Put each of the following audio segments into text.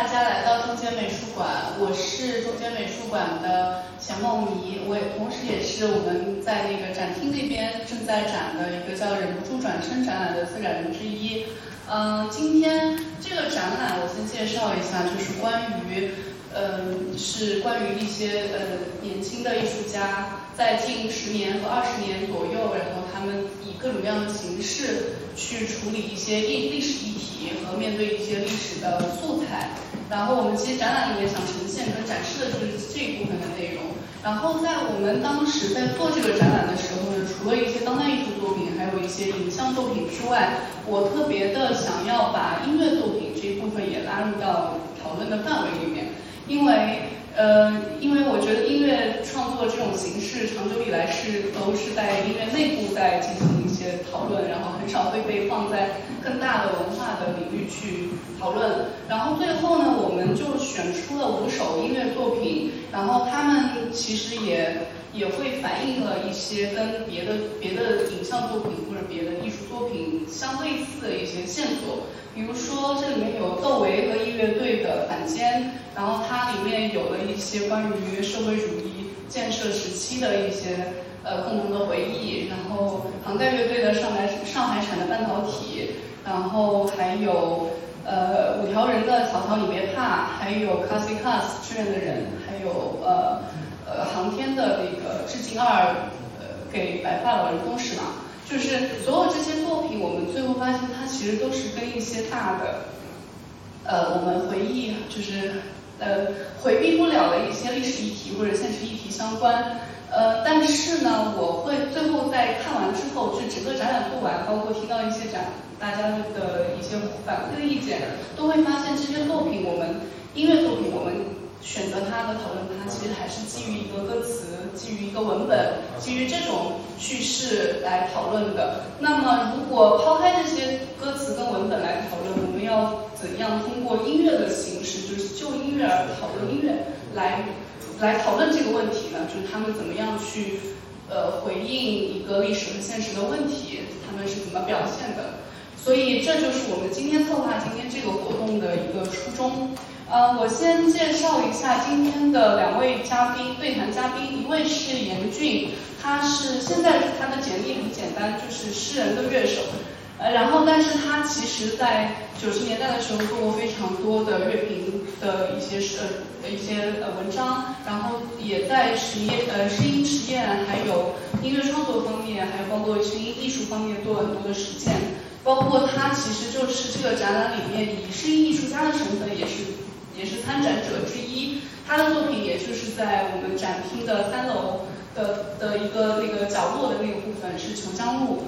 大家来到中间美术馆，我是中间美术馆的钱梦怡，我也同时也是我们在那个展厅那边正在展的一个叫“忍不住转身”展览的策展人之一。嗯，今天这个展览我先介绍一下，就是关于，嗯，是关于一些呃年轻的艺术家在近十年和二十年左右，然后他们以各种各样的形式去处理一些历历史议题和面对一些历史的素材。然后我们其实展览里面想呈现跟展示的就是这一部分的内容。然后在我们当时在做这个展览的时候呢，除了一些当代艺术作品，还有一些影像作品之外，我特别的想要把音乐作品这一部分也拉入到讨论的范围里面，因为呃，因为我觉得音乐创作这种形式长久以来是都是在音乐内部在进行些讨论，然后很少会被放在更大的文化的领域去讨论。然后最后呢，我们就选出了五首音乐作品，然后他们其实也也会反映了一些跟别的别的影像作品或者别的艺术作品相类似的一些线索。比如说这里面有窦唯和音乐队的《反间》，然后它里面有了一些关于社会主义建设时期的一些呃共同的回忆，然后杭盖乐队的上海上海产的半导体，然后还有呃五条人的《曹操你别怕》，还有 c a s i c a s 志愿的人，还有呃呃航天的那个致敬二，呃给白发老人公使嘛。就是所有这些作品，我们最后发现它其实都是跟一些大的，呃，我们回忆就是呃回避不了的一些历史议题或者现实议题相关。呃，但是呢，我会最后在看完之后，就整个展览做完，包括听到一些展大家的一些反馈意见，都会发现这些作品，我们音乐作品，我们。选择它和讨论它，其实还是基于一个歌词，基于一个文本，基于这种叙事来讨论的。那么，如果抛开这些歌词跟文本来讨论，我们要怎样通过音乐的形式，就是就音乐而讨论音乐，来来讨论这个问题呢？就是他们怎么样去呃回应一个历史和现实的问题，他们是怎么表现的？所以，这就是我们今天策划今天这个活动的一个初衷。呃，我先介绍一下今天的两位嘉宾，对谈嘉宾，一位是严俊，他是现在他的简历很简单，就是诗人的乐手，呃，然后但是他其实在九十年代的时候做过非常多的乐评的一些呃一些呃文章，然后也在实验呃声音实验，还有音乐创作方面，还有包括声音艺术方面做了很多的实践，包括他其实就是这个展览里面以声音艺术家的身份也是。也是参展者之一，他的作品也就是在我们展厅的三楼的的一个那个角落的那个部分是琼浆路，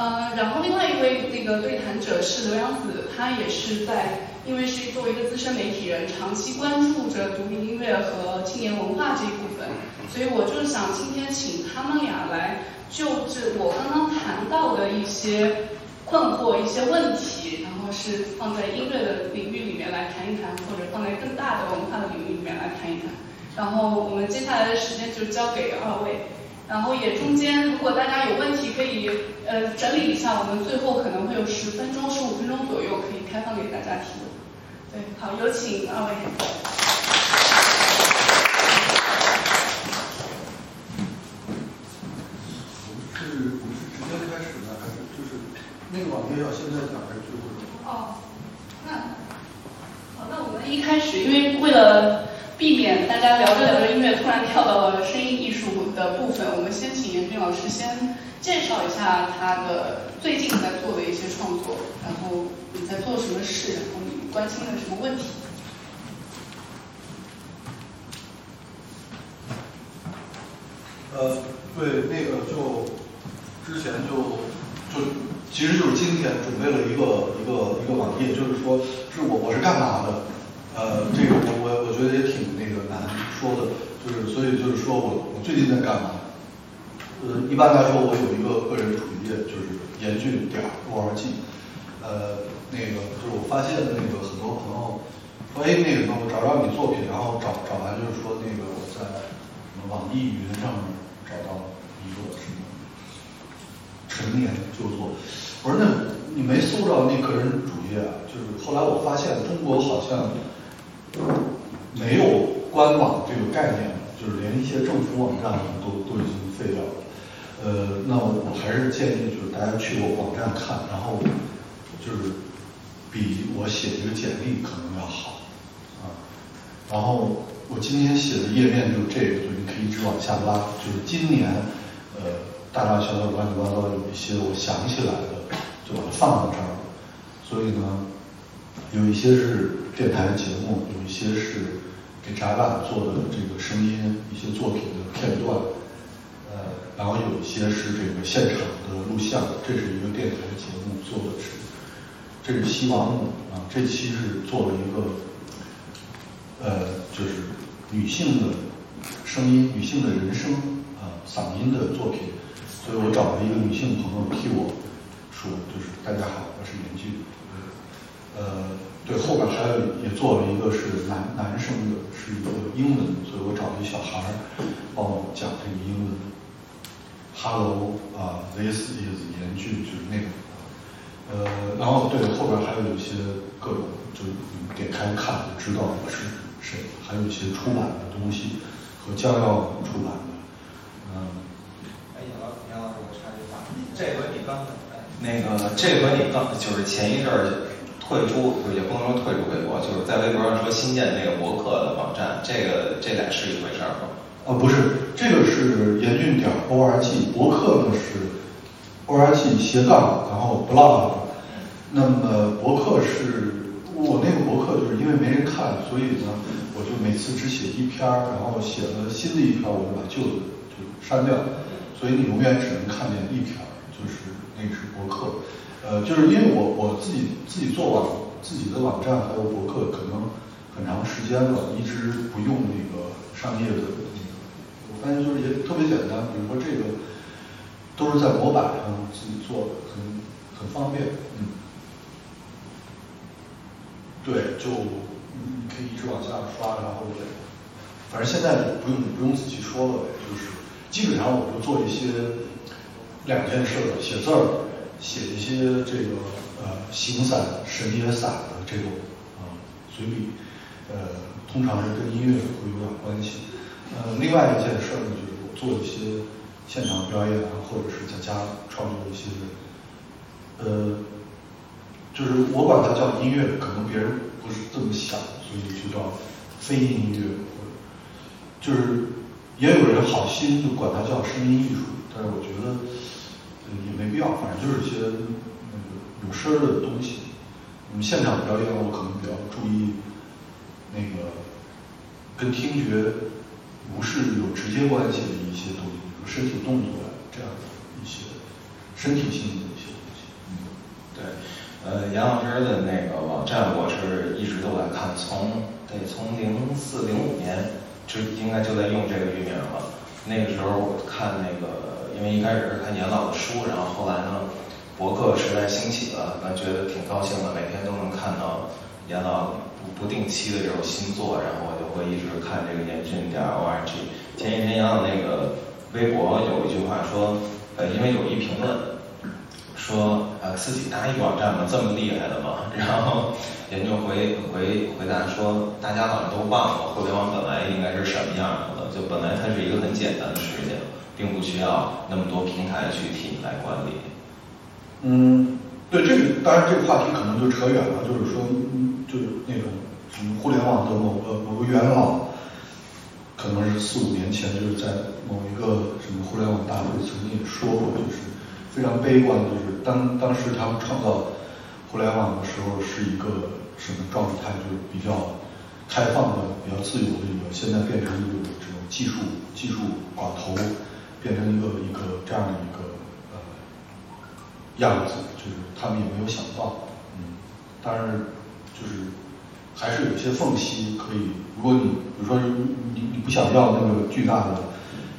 嗯，然后另外一位那个对谈者是刘洋子，他也是在，因为是作为一个资深媒体人，长期关注着独立音乐和青年文化这一部分，所以我就想今天请他们俩来就这我刚刚谈到的一些困惑、一些问题。然后是放在音乐的领域里面来谈一谈，或者放在更大的文化的领域里面来谈一谈。然后我们接下来的时间就交给二位，然后也中间如果大家有问题可以呃整理一下，我们最后可能会有十分钟、十五分钟左右可以开放给大家提问。对，好，有请二位。是，我们是直接开始呢，还是就是那个网页要现在讲还是最后？哦，那好，那我们一开始，因为为了避免大家聊着聊着音乐突然跳到了声音艺术的部分，我们先请严俊老师先介绍一下他的最近在做的一些创作，然后你在做什么事，然后你关心的什么问题。呃，对，那个就之前就就。其实就是今天准备了一个一个一个网页，就是说是我我是干嘛的，呃，这个我我我觉得也挺那个难说的，就是所以就是说我我最近在干嘛？呃，一般来说我有一个个人主页，就是严峻点儿 org，呃，那个就是我发现那个很多朋友说，哎，那个我找找你作品，然后找找完就是说那个我在网易云上面找到一个什么。陈年旧作，我说那你没搜着那个人主页啊？就是后来我发现中国好像没有官网这个概念，就是连一些政府网站都都已经废掉了。呃，那我还是建议就是大家去我网站看，然后就是比我写这个简历可能要好啊。然后我今天写的页面就是这个，就你可以一直往下拉，就是今年呃大大小小乱七八糟有一些我想起来的，就把它放到这儿。所以呢，有一些是电台节目，有一些是给展览做的这个声音，一些作品的片段，呃，然后有一些是这个现场的录像，这是一个电台节目做的是，这是西王母啊，这期是做了一个，呃，就是女性的声音、女性的人声啊，嗓音的作品，所以我找了一个女性朋友替我说，就是大家好，我是严俊。呃，对，后边还有也做了一个是男男生的，是一个英文，所以我找了一小孩儿帮我讲这个英文。Hello，啊，This is 严俊，就是那个。呃，然后对，后边还有一些各种，就你点开看就知道我是谁，还有一些出版的东西和将要出版的。嗯。哎，杨老杨老师，我插句话，这回你刚那个，这回你刚就是前一阵儿。退出也不能说退出微博，就是在微博上说新建那个博客的网站，这个这俩是一回事儿吗？呃，不是，这个是严峻点 org，博客呢是 org 斜杠，然后 blog。那么博客是我那个博客，就是因为没人看，所以呢，我就每次只写一篇儿，然后写了新的一篇儿，我就把旧的就删掉，所以你永远只能看见一篇儿，就是那个是博客。呃，就是因为我我自己自己做网自己的网站还有博客，可能很长时间了，一直不用那个商业的那个。我发现就是也特别简单，比如说这个都是在模板上自己做的，很很方便。嗯，对，就你可以一直往下刷，然后反正现在不用不用仔细说了呗，就是基本上我就做一些两件事，写字儿。写一些这个呃形散、神也散的这种啊随笔，呃，通常是跟音乐会有点关系。呃，另外一件事呢，就是我做一些现场表演啊，或者是在家创作一些，呃，就是我管它叫音乐，可能别人不是这么想，所以就叫非音乐，或者就是也有人好心就管它叫声音艺术，但是我觉得。也没必要，反正就是一些那个有声的东西。那么现场表演，我可能比较注意那个跟听觉不是有直接关系的一些东西，比如身体动作啊这样的一些身体性的一些东西。嗯，对，呃，杨老师的那个网站，我是一直都在看，从得从零四零五年就应该就在用这个域名了。那个时候我看那个。因为一开始是看严老的书，然后后来呢，博客时代兴起了，那觉得挺高兴的，每天都能看到严老不不定期的这种新作，然后我就会一直看这个严峻点 org。前几天严老那个微博有一句话说，呃，因为有一评论说，呃，自己搭一网站吗？这么厉害的吗？然后严峻回回回答说，大家好像都忘了互联网本来应该是什么样的，就本来它是一个很简单的事情。并不需要那么多平台去替你来管理。嗯，对，这个当然这个话题可能就扯远了，就是说，就是那种什么互联网的某个某个元老，可能是四五年前就是在某一个什么互联网大会曾经也说过，就是非常悲观的，就是当当时他们创造互联网的时候是一个什么状态，就是比较开放的、比较自由的一个，现在变成一种这种技术技术寡头。变成一个一个这样的一个呃样子，就是他们也没有想到，嗯，当然就是还是有些缝隙可以。如果你比如说你你不想要那个巨大的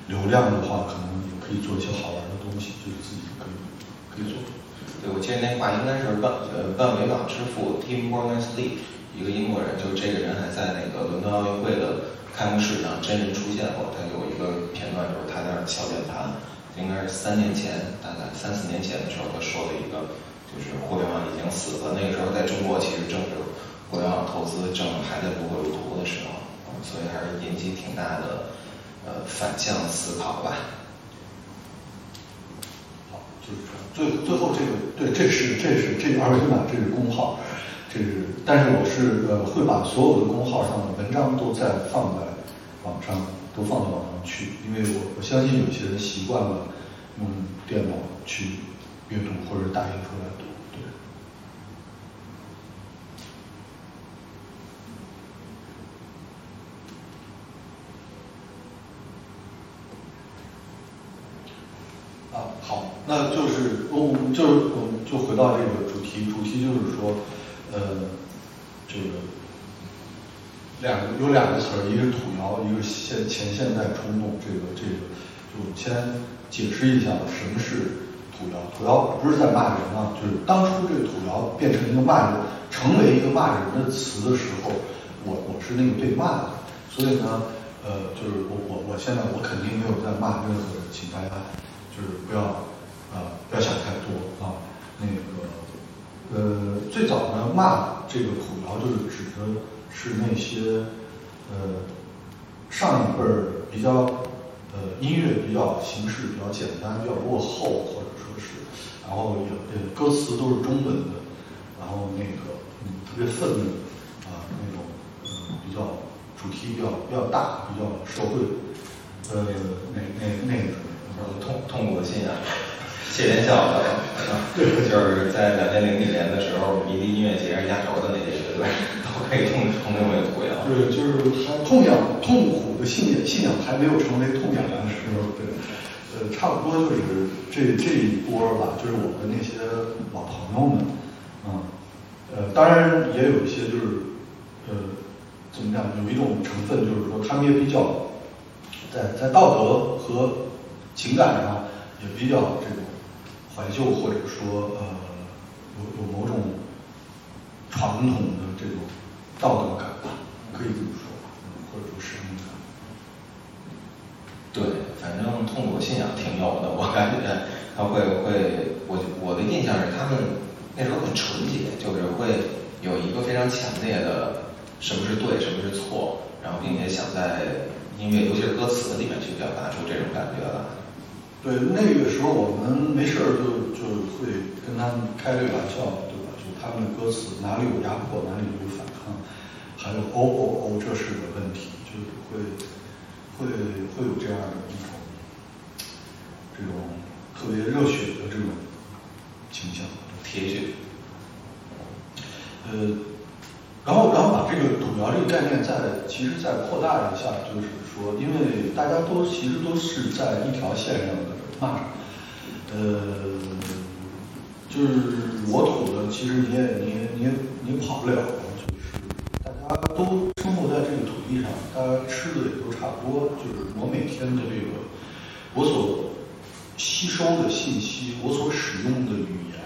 流量的话，可能也可以做一些好玩的东西，就是自己可以可以做。对，我记得那话应该是万呃万维网之父 Tim Berners-Lee，一个英国人，就这个人还在那个伦敦奥运会的。开幕式上真人出现过，他有一个片段，就是他在那敲键盘，应该是三年前，大概三四年前的时候，他说了一个，就是互联网已经死了。那个时候在中国其实正是互联网投资正还在如火如荼的时候，所以还是引起挺大的呃反向思考吧。就是最最后这个对，这是这是这二维码，这是工号，这是，但是我是呃会把所有的工号上的文章都再放在网上，都放到网上去，因为我我相信有些人习惯了用电脑去阅读或者打印出来读。好，那就是我们就回到这个主题，主题就是说，呃，这个两个有两个词儿，一个是土窑，一个是现前现代冲动。这个这个就先解释一下什么是土窑。土窑不是在骂人啊，就是当初这个土窑变成一个骂人，成为一个骂人的词的时候，我我是那个被骂的。所以呢，呃，就是我我我现在我肯定没有在骂任何人，请大家。就是不要啊，不要想太多啊。那个呃，最早呢，骂这个土窑就是指的是那些呃上一辈儿比较呃音乐比较形式比较简单、比较落后，或者说是，然后也呃歌词都是中文的，然后那个嗯特别愤怒啊那种嗯比较主题比较比较大、比较社会呃那那那个。痛痛苦的信仰，谢天笑的，就是在两千零几年的时候，迷笛音乐节压轴的那些乐队，都可以通称为土窑。对，就是还痛仰痛苦的信仰，信仰还没有成为痛仰的时候，对，呃，差不多就是这这一波吧，就是我们那些老朋友们，嗯，呃，当然也有一些就是，呃，怎么讲，有一种成分就是说，他们也比较在在道德和。情感上也比较这种怀旧，或者说呃有有某种传统的这种道德感吧，可以这么说，或者说使命感。对，反正痛苦信仰挺有的，我感觉他会会，我我的印象是他们那时候很纯洁，就是会有一个非常强烈的什么是对，什么是错，然后并且想在音乐，尤其是歌词里面去表达出这种感觉来。对，那个时候我们没事儿就就会跟他们开这个玩笑，对吧？就他们的歌词哪里有压迫，哪里有反抗，还有哦哦哦，这是个问题，就是会会会有这样的一种这种特别热血的这种倾向，铁血。呃，然后然后把这个土窑这个概念再其实再扩大一下，就是。说，因为大家都其实都是在一条线上的骂，呃，就是我土的，其实你也你你你跑不了，就是大家都生活在这个土地上，大家吃的也都差不多，就是我每天的这个我所吸收的信息，我所使用的语言，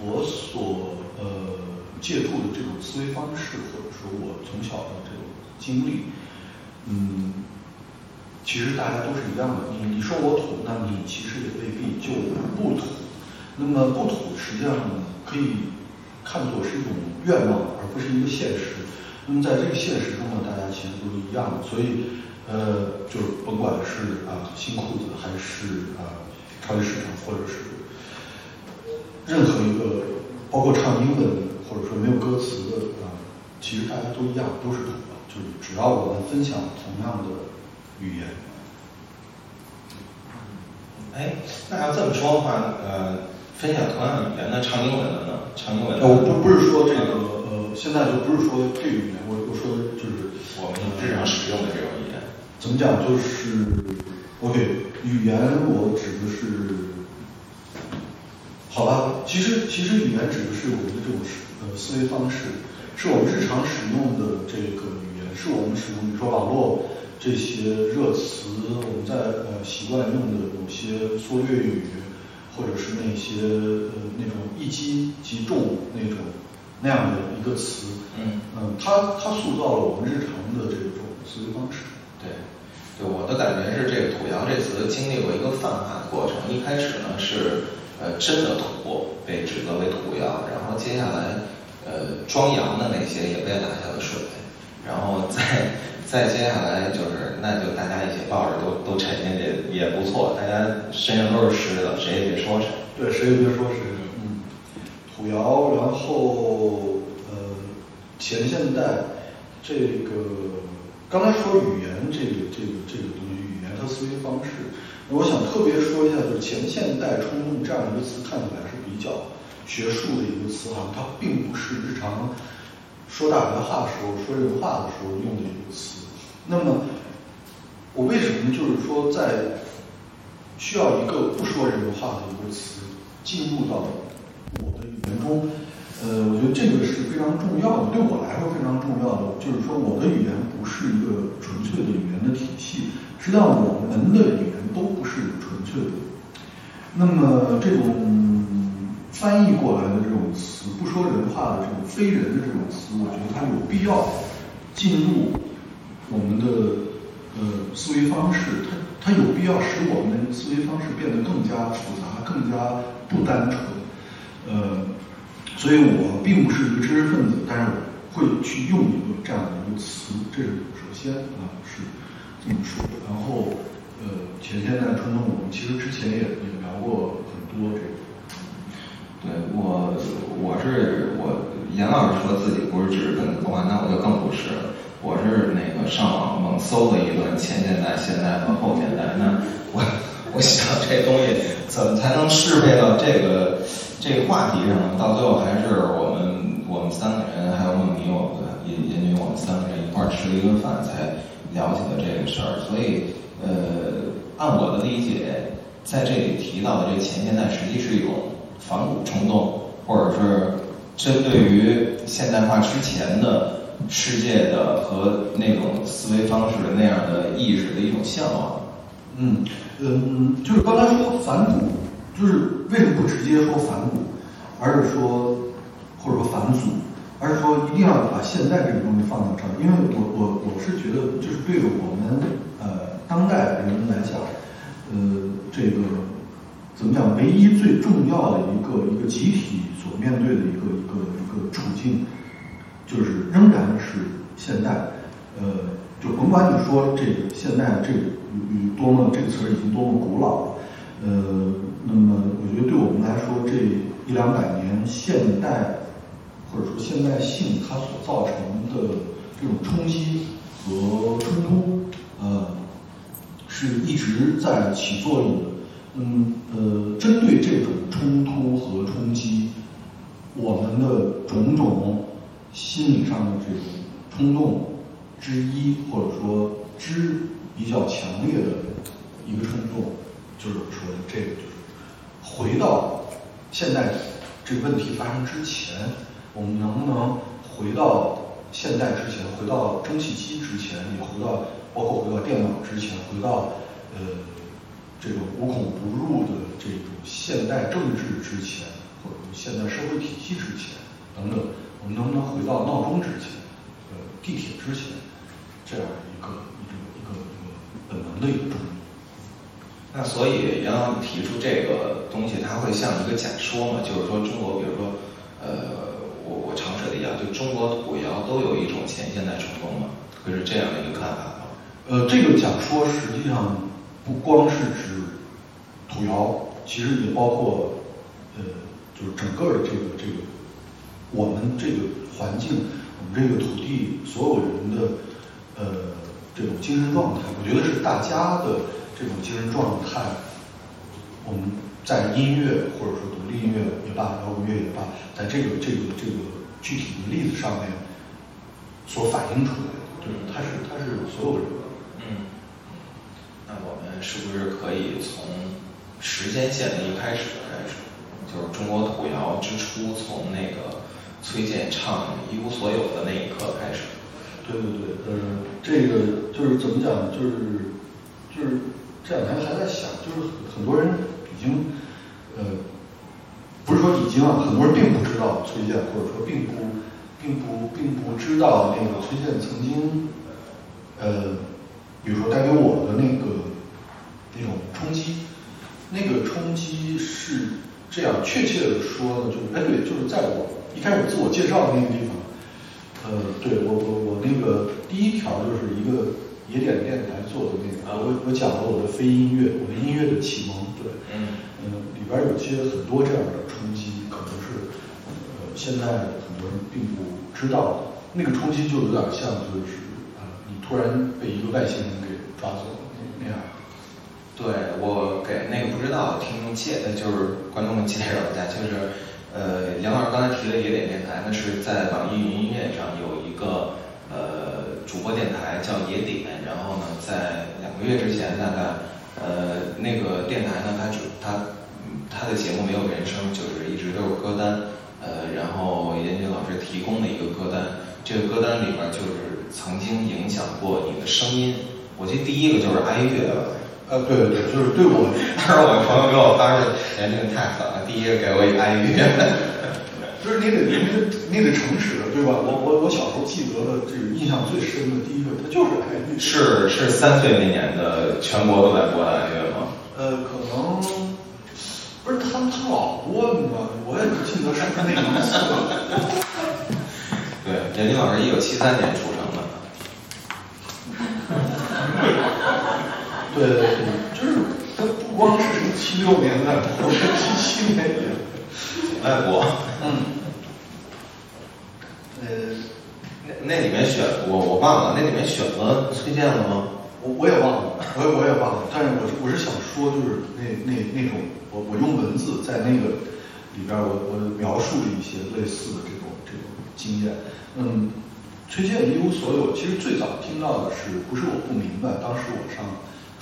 我所呃借助的这种思维方式，或者说我从小的这种经历。嗯，其实大家都是一样的。你你说我土，那你其实也未必就不土。那么不土实际上可以看作是一种愿望，而不是一个现实。那么在这个现实中呢，大家其实都是一样的。所以呃，就是甭管是啊新裤子，还是啊超级市场，或者是任何一个，包括唱英文或者说没有歌词的啊，其实大家都一样，都是土。就是只要我们分享同样的语言，哎，那要这么说的话，呃，分享同样的语言，那唱英文的呢？唱英文？我不不是说这个，呃，现在就不是说这个语言，我我说的就是我们日常使用的这种语言。怎么讲？就是，OK，语言我指的是，好吧？其实其实语言指的是我们的这种呃思维方式，是我们日常使用的这个。是我们使用，比如说网络这些热词，我们在呃习惯用的某些缩略语，或者是那些呃那种一击即中那种那样的一个词，嗯嗯，它它塑造了我们日常的这种思维方式。对，对，我的感觉是这个“土洋”这词经历过一个泛化的过程，一开始呢是呃真的土被指责为土洋，然后接下来呃装洋的那些也被打下了水，然后再再接下来就是那就大家一起抱着都都沉进去也不错，大家身上都是湿的，谁也别说谁。对，谁也别说谁。嗯，土窑，然后呃，前现代这个刚才说语言这个这个这个东西，语言和思维方式，我想特别说一下，就是前现代冲动这样一个词看起来是比较学术的一个词哈，它并不是日常说大白话的时候说人话的时候用的一个词。那么我为什么就是说在需要一个不说人话的一个词进入到我的语言中，呃，我觉得这个是非常重要的，对我来说非常重要的，就是说我的语言不是一个纯粹的语言的体系，实际上我们的语言都不是纯粹的。那么这种翻译过来的这种词，不说人话的这种非人的这种词，我觉得它有必要进入我们的呃思维方式，它。它有必要使我们的思维方式变得更加复杂、更加不单纯。呃，所以我并不是一个知识分子，但是我会去用一个这样的一个词，这是首先啊是这么说。然后呃，前现代冲动，我们其实之前也也聊过很多这个。对我，我是我严老师说自己不是知识分子的话，那我就更不是了。我是那个上网猛搜了一段前现代、现代和后现代。那我 我想这东西怎么才能适配到这个这个话题上呢？到最后还是我们我们三个人还有梦妮，我们也也为我们三个人一块吃了一顿饭才了解了这个事儿。所以呃，按我的理解，在这里提到的这前现代，实际是一种反骨冲动，或者是针对于现代化之前的。世界的和那种思维方式的那样的意识的一种向往。嗯嗯，就是刚才说反骨，就是为什么不直接说反骨，而是说或者说反祖，而是说一定要把现在这个东西放到这儿？因为我我我是觉得，就是对我们呃当代人来讲，呃，这个怎么讲？唯一最重要的一个一个集体所面对的一个一个一个处境。就是仍然是现代，呃，就甭管你说这个现代这个多么这个词儿已经多么古老了，呃，那么我觉得对我们来说这一两百年现代或者说现代性它所造成的这种冲击和冲突，呃，是一直在起作用的。嗯，呃，针对这种冲突和冲击，我们的种种。心理上的这种冲动之一，或者说之比较强烈的一个冲动，就是说这个就是回到现在这个问题发生之前，我们能不能回到现代之前，回到蒸汽机之前，也回到包括回到电脑之前，回到呃这种无孔不入的这种现代政治之前，或者说现代社会体系之前等等。我们能不能回到闹钟之前，呃，地铁之前，这样一个一个一个一个本能的一个？那所以杨老师提出这个东西，它会像一个假说嘛？就是说中国，比如说，呃，我我尝试了一下，就中国土窑都有一种前现代冲动嘛？会是这样的一个看法吗？呃，这个假说实际上不光是指土窑，其实也包括呃，就是整个的这个这个。我们这个环境，我们这个土地，所有人的呃这种精神状态，我觉得是大家的这种精神状态。我们在音乐或者说独立音乐也罢，摇滚乐也罢，在这个这个这个具体的例子上面所反映出来的，对，它是它是所有人。是不是可以从时间线的一开始开始，就是中国土窑之初，从那个。崔健唱《一无所有》的那一刻开始，对对对，呃，这个就是怎么讲，就是就是这两天还在想，就是很多人已经呃，不是说已经啊，很多人并不知道崔健，或者说并不并不并不知道那个崔健曾经呃，比如说带给我的那个那种冲击，那个冲击是这样，确切的说呢，就是哎对，就是在我。一开始自我介绍的那个地方，呃，对我我我那个第一条就是一个野点电台做的那个，我我讲了我的非音乐，我的音乐的启蒙，对，嗯嗯，里边有些很多这样的冲击，可能是呃现在很多人并不知道的，那个冲击就有点像就是啊、你突然被一个外星人给抓走了。对我给那个不知道听众介，呃就是观众们介绍一下，就是呃，杨老师刚才提的野点电台呢，是在网易云音乐上有一个呃主播电台叫野点，然后呢，在两个月之前大概呃那个电台呢，它主它嗯它的节目没有人声，就是一直都是歌单，呃，然后严军老师提供的一个歌单，这个歌单里边就是曾经影响过你的声音，我记得第一个就是哀乐吧。呃，对对对，就是对我，当时我朋友给我发的年龄太狠了，第一个给我一哀乐。就是你得你得你得诚实，对吧？我我我小时候记得的这个印象最深的第一个，他就是。是是三岁那年的全国都在播的哀乐吗？呃，可能不是他们他老播，吗？我也不记得是那年次。对，严军老师一九七三年出生的。对对对，就是它不光是什么七六年的，我是七七年的。外国。嗯。呃，那那里面选我我忘了，那里面选了崔健了吗？我我也忘了，我也我也忘了，但是我是我是想说，就是那那那种，我我用文字在那个里边，我我描述了一些类似的这种这种经验。嗯，崔健一无所有，其实最早听到的是不是我不明白，当时我上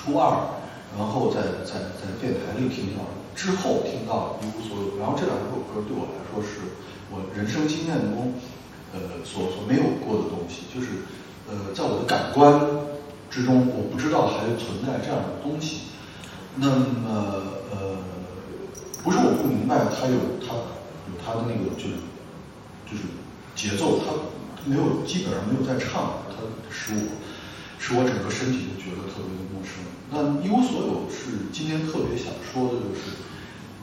初二，然后在在在电台里听到，之后听到一无所有，然后这两首歌对我来说是我人生经验中呃所所没有过的东西，就是呃在我的感官。之中，我不知道还存在这样的东西。那么，呃，不是我不明白，它有它有它的那个就是就是节奏，它没有基本上没有在唱，它使我使我整个身体都觉得特别的陌生。那一无所有是今天特别想说的就是，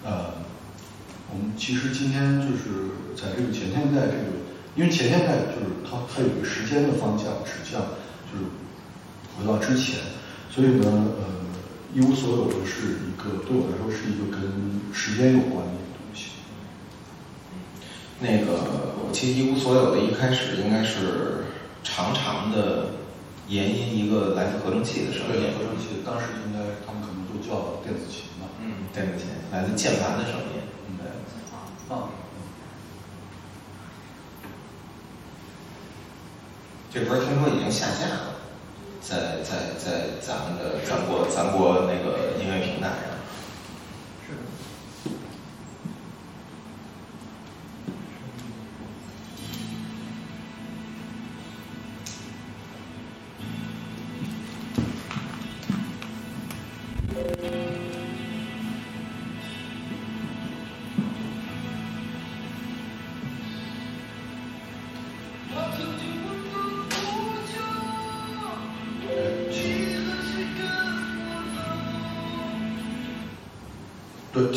呃，我们其实今天就是在这个前现代这个，因为前现代就是它它有一个时间的方向指向，就是。回到之前，所以呢，呃，一无所有的是一个对我来说是一个跟时间有关的东西。那个，我其实一无所有的一开始应该是长长的延音一个来自合成器的声音。对，合成器当时应该他们可能都叫电子琴吧。嗯，电子琴来自键盘的声音。嗯，对。啊。这歌听说已经下架了。在在在咱们的咱国咱国那个音乐平台上，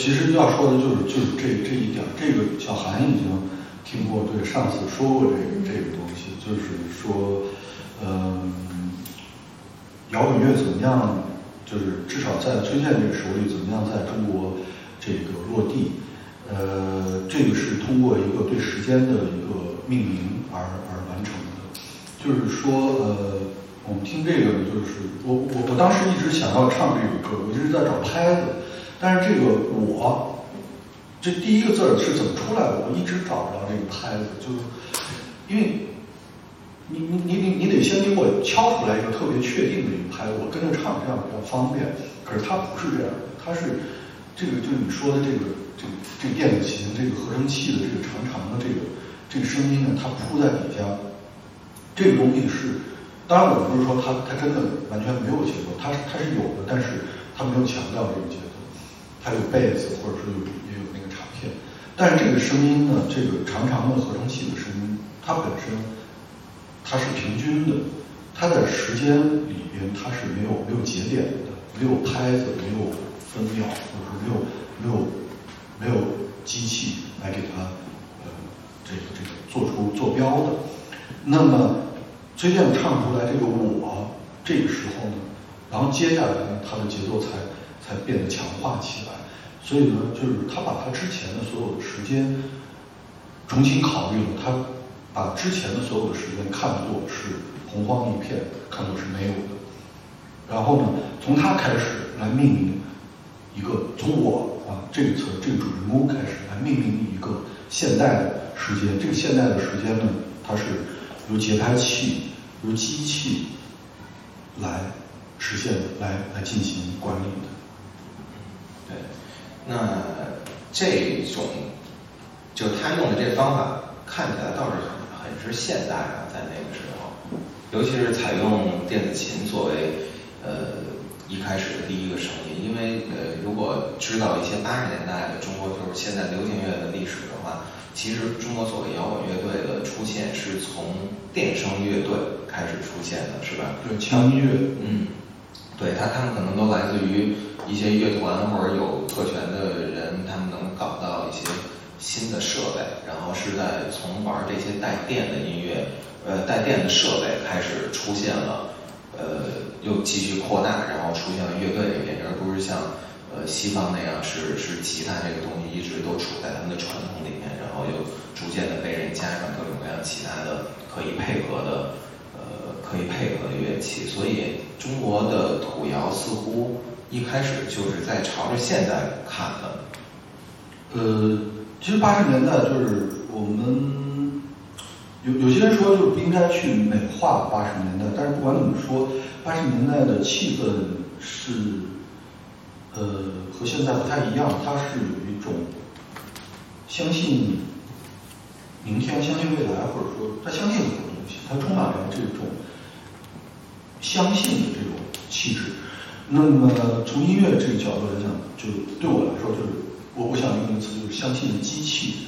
其实要说的就是就是这这一点，这个小韩已经听过，对，上次说过这个这个东西，就是说，嗯，摇滚乐怎么样，就是至少在崔健这个手里怎么样在中国这个落地，呃，这个是通过一个对时间的一个命名而而完成的，就是说，呃，我们听这个就是我我我当时一直想要唱这个歌，我一直在找拍子。但是这个我，这第一个字是怎么出来的？我一直找不着这个拍子，就因为你你你你你得先给我敲出来一个特别确定的一个拍子，我跟着唱这样比较方便。可是它不是这样的，它是这个就是你说的这个这个这个电子琴这个合成器的这个长长的这个这个声音呢，它铺在底下，这个东西是，当然我不是说它它真的完全没有节奏，它是它是有的，但是它没有强调这个节奏。还有贝斯，或者说有也有那个镲片，但是这个声音呢，这个长长的合成器的声音，它本身它是平均的，它在时间里边它是没有没有节点的，没有拍子，没有分秒，或者说没有没有没有机器来给它呃这个这个做出坐标的。那么崔健唱出来这个我，这个时候呢，然后接下来呢，他的节奏才才变得强化起来。所以呢，就是他把他之前的所有的时间重新考虑了，他把之前的所有的时间看作是洪荒一片，看作是没有的。然后呢，从他开始来命名一个，从我啊这个词这个主人公开始来命名一个现代的时间。这个现代的时间呢，它是由节拍器、由机器来实现、来来进行管理的。对，那这种就他用的这方法看起来倒是很很是现代啊，在那个时候，尤其是采用电子琴作为呃一开始的第一个声音，因为呃如果知道一些八十年代的中国就是现在流行乐的历史的话，其实中国所谓摇滚乐队的出现是从电声乐队开始出现的，是吧？对，强音乐，嗯，对他，他们可能都来自于一些乐团或者有特权的人，他们能搞到一些新的设备，然后是在从玩这些带电的音乐，呃，带电的设备开始出现了，呃，又继续扩大，然后出现了乐队里面，而不是像呃西方那样是是吉他这个东西一直都处在他们的传统里面，然后又逐渐的被人加上各种各样其他的可以配合的。呃，可以配合的乐器，所以中国的土窑似乎一开始就是在朝着现代看的。呃，其实八十年代就是我们有有些人说就不应该去美化八十年代，但是不管怎么说，八十年代的气氛是呃和现在不太一样，它是有一种相信明天、相信未来，或者说他相信很多东西，它充满了这种相信的这种气质。那么从音乐这个角度来讲，就对我来说，就是我我想用一个词，就是相信机器。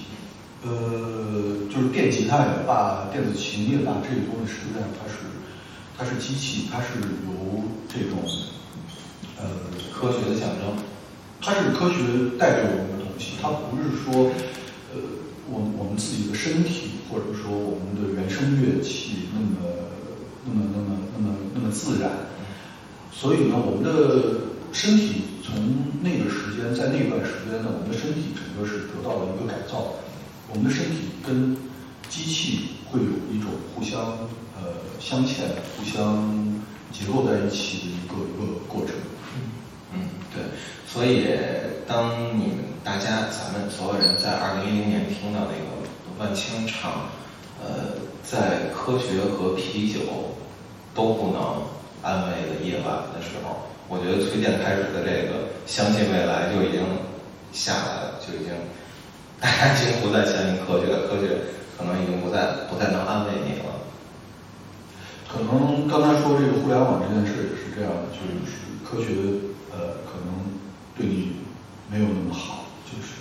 呃，就是电吉他也罢，电子琴也罢，这个东西实际上它是它是机器，它是由这种呃科学的象征，它是科学带给我们的东西，它不是说呃我我们自己的身体或者说我们的原声乐器那么那么那么那么那么自然。所以呢，我们的身体从那个时间，在那段时间呢，我们的身体整个是得到了一个改造。我们的身体跟机器会有一种互相呃镶嵌、互相结构在一起的一个一个过程。嗯，对。所以当你们大家咱们所有人在二零一零年听到那个万青唱呃，在科学和啤酒都不能安慰的夜晚的时候，我觉得崔健开始的这个相信未来就已经下来了，就已经大家 已经不再相信科学了，科学可能已经不再不再能安慰你了。可能刚才说这个互联网这件事也是这样的，就是科学呃可能对你没有那么好，就是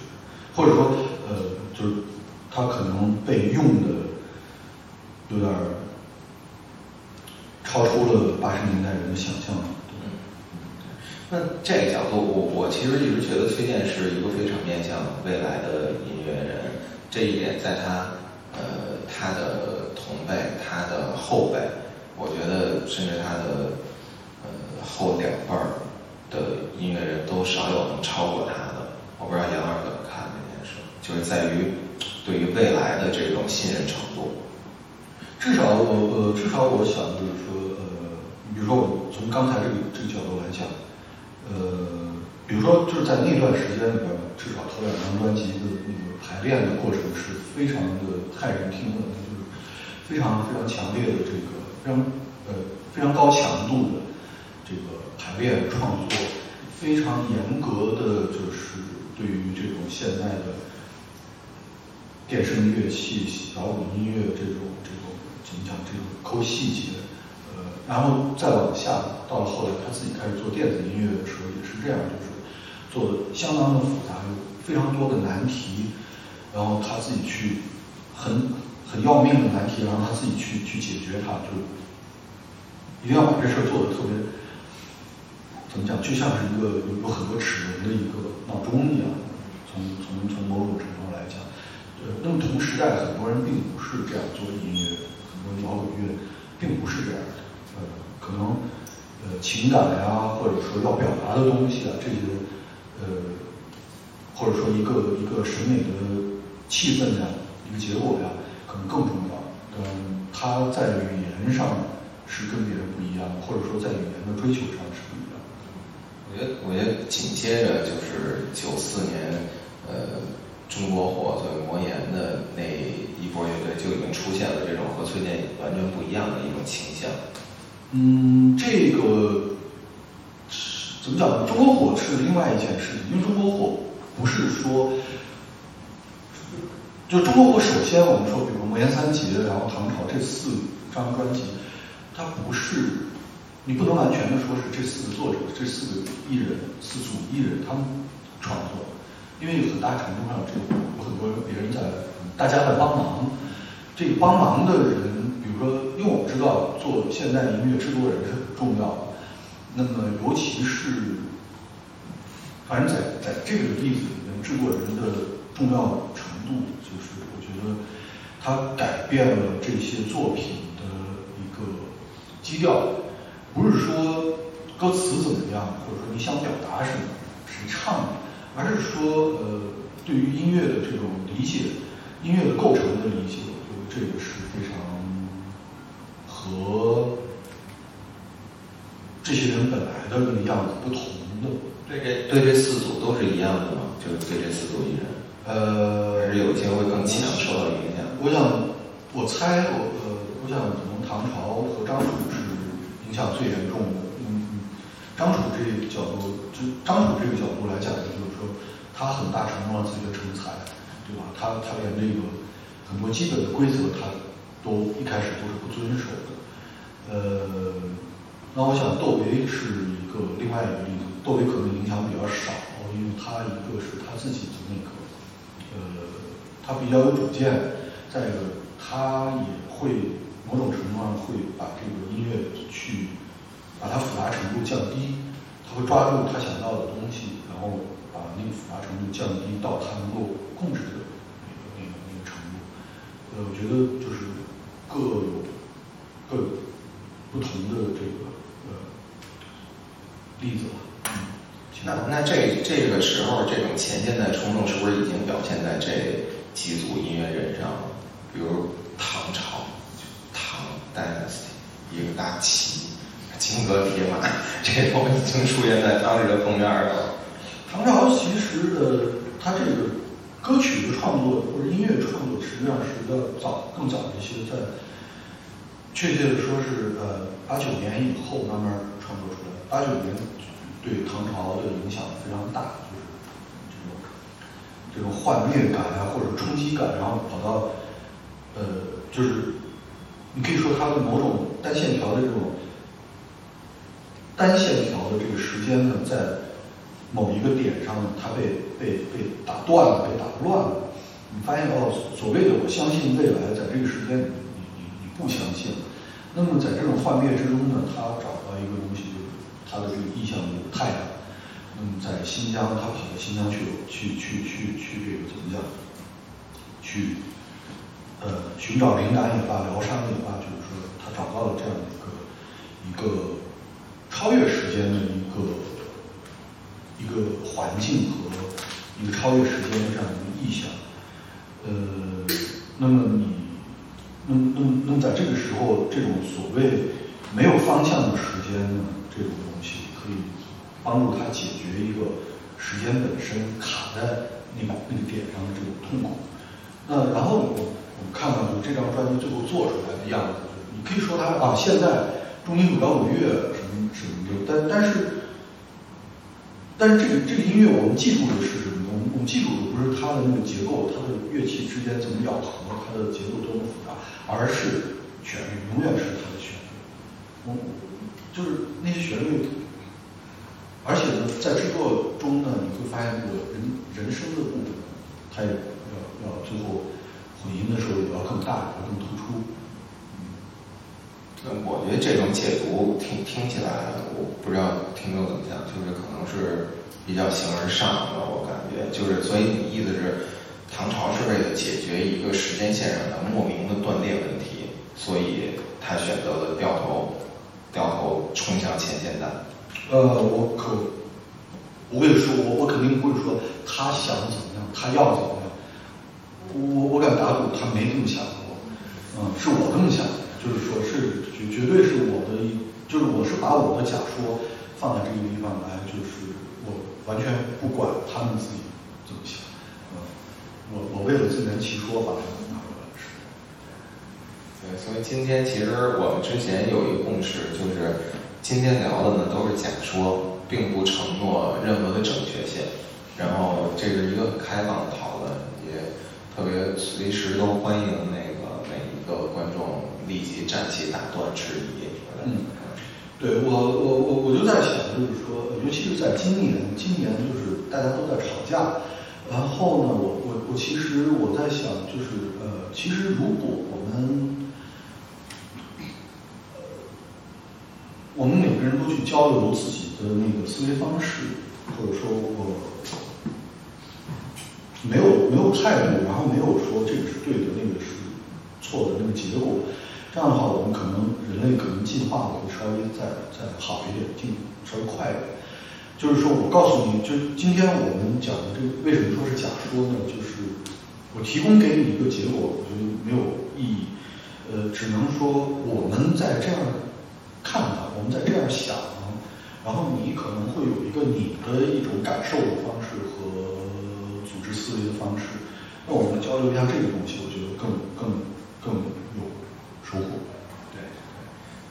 或者说呃就是它可能被用的有点超出了八十年代人的想象。嗯那这个角度，我我其实一直觉得崔健是一个非常面向未来的音乐人，这一点在他呃他的同辈、他的后辈，我觉得甚至他的呃后两辈儿的音乐人都少有能超过他的。我不知道杨老师怎么看这件事，就是在于对于未来的这种信任程度。至少我呃，至少我想就是说呃，比如说我从刚才这个这个角度来讲，呃，比如说就是在那段时间里边，至少头两张专辑的那个排练的过程是非常的骇人听闻的，就是非常非常强烈的这个非常呃非常高强度的这个排练创作，非常严格的就是对于这种现代的电声乐器、摇滚音乐这种这种怎么讲这种抠细节，呃，然后再往下到了后来他自己开始做电子音乐的时候也是这样，就是做的相当的复杂，有非常多的难题，然后他自己去很很要命的难题，然后他自己去去解决它，就一定要把这事儿做的特别怎么讲，就像是一个有有很多齿轮的一个闹钟一样，从从从某种程度来讲。呃，那么同时代很多人并不是这样做音乐的，很多人乐，并不是这样的。呃，可能呃情感呀，或者说要表达的东西啊，这些呃，或者说一个一个审美的气氛呀，一个结果呀，可能更重要。嗯，它在语言上是跟别人不一样，或者说在语言的追求上是不一样的。我觉得，我觉得紧接着就是九四年，呃，中国火的魔岩的那一波乐队就已经出现了这种和崔健完全不一样的一种倾向。嗯，这个怎么讲？中国火是另外一件事情，因为中国火不是说，就中国火首先我们说，比如魔岩三杰，然后唐朝这四张专辑，它不是你不能完全的说是这四个作者、这四个艺人、四组艺人他们创作，因为有很大程度上这个有很多别人在，大家在帮忙，这个帮忙的人。比如说，因为我们知道做现代音乐制作人是很重要的，那么尤其是，反正在在这个例子里面，制作人的重要程度，就是我觉得他改变了这些作品的一个基调，不是说歌词怎么样，或者说你想表达什么，谁唱的，而是说呃，对于音乐的这种理解，音乐的构成的理解，我觉得这个是非常。和这些人本来的那个样子不同的，对这对这四组都是一样的吗？就是对这四组艺人，呃，还是有些会更强受到影响。我想，我猜，我呃，我想可能唐朝和张楚是影响最严重的。嗯嗯，张楚这个角度，就张楚这个角度来讲，就他很大程度上自己的成才，对吧？他他连这个很多基本的规则，他都一开始都是不遵守的。呃，那我想窦唯是一个另外一个例子。窦唯可能影响比较少，因为他一个是他自己的那个，呃，他比较有主见；再一个，他也会某种程度上会把这个音乐去把它复杂程度降低，他会抓住他想要的东西，然后那个复杂程度降低到他能够控制的那个那个那个程度。呃，我觉得就是各有各。不同的这个呃例子吧，那那这这个时候这种前现代冲动是不是已经表现在这几组音乐人上了？比如唐朝，唐 dynasty 一个大旗，金戈铁马，这都已经出现在当时的封面上了。唐朝其实呃，他这个歌曲的创作或者音乐创作实际上是要早更早一些，在。确切的说是呃八九年以后慢慢创作出来，八九年对唐朝的影响非常大，就是这种这种幻灭感啊或者冲击感，然后跑到呃就是你可以说它的某种单线条的这种单线条的这个时间呢，在某一个点上呢，它被被被打断了，被打乱了。你发现哦，所谓的我相信未来，在这个时间，你你你不相信。那么在这种幻灭之中呢，他找到一个东西，就是他的这个意象有太阳。那么在新疆，他跑到新疆去，去去去去这个怎么讲？去呃寻找灵感也罢，疗伤也罢，就是说他找到了这样的一个一个超越时间的一个一个环境和一个超越时间的这样一个意象。呃，那么你。那那那么在这个时候，这种所谓没有方向的时间呢，这种东西可以帮助他解决一个时间本身卡在那个那个点上的这种痛苦。那然后我们看看就这张专辑最后做出来的样子，你可以说它啊，现在重金属摇滚乐什么什么的，但但是但是这个这个音乐我们记住的是什么？我们我们记住的不是它的那个结构，它的乐器之间怎么咬合，它的结构多么复杂。而是旋律，永远是它的旋律。我就是那些旋律，而且呢，在制作中呢，你会发现这个人人声的部分，它也要要最后混音的时候也要更大，要更突出。我觉得这种解读听听起来，我不知道听众怎么想，就是可能是比较形而上的，我感觉就是，所以你意思是？唐朝是为了解决一个时间线上的莫名的断裂问题，所以他选择了掉头，掉头冲向前线的。呃，我可，我跟你说，我我肯定不会说他想怎么样，他要怎么样。我我敢打赌，他没这么想过。嗯，是我这么想，就是说是绝绝对是我的，就是我是把我的假说放在这个地方来，就是我完全不管他们自己怎么想。嗯，我我为了自圆其说把它拿出来是。对，所以今天其实我们之前有一个共识，就是今天聊的呢都是假说，并不承诺任何的正确性。然后这是一个很开放的讨论，也特别随时都欢迎那个每一个观众立即站起打断质疑。嗯，对我我我我就在想，就是说，尤其是在今年，今年就是大家都在吵架，然后呢，我我我其实我在想，就是呃，其实如果我们我们每个人都去交流自己的那个思维方式，或者说我没有没有态度，然后没有说这个是对的，那个是错的那个结果，这样的话，我们可能人类可能进化会稍微再再好一点，进稍微快一点。就是说我告诉你，就今天我们讲的这个为什么说是假说呢？就是我提供给你一个结果，我觉得没有意义。呃，只能说我们在这样看它，我们在这样想，然后你可能会有一个你的一种感受的方式和组织思维的方式。那我们交流一下这个东西，我觉得更更更收获。对，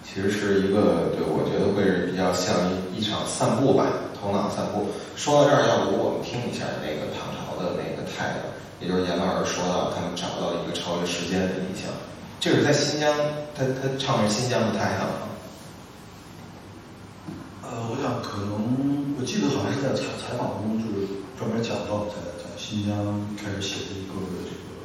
其实是一个对，我觉得会是比较像一一场散步吧，头脑散步。说到这儿，要不我们听一下那个唐朝的那个态度，也就是严老师说到他们找到一个超越时间的意象。这是在新疆，他他唱的是新疆的太阳。呃，我想可能我记得好像是在采采访中，就是专门讲到在在新疆开始写的一个。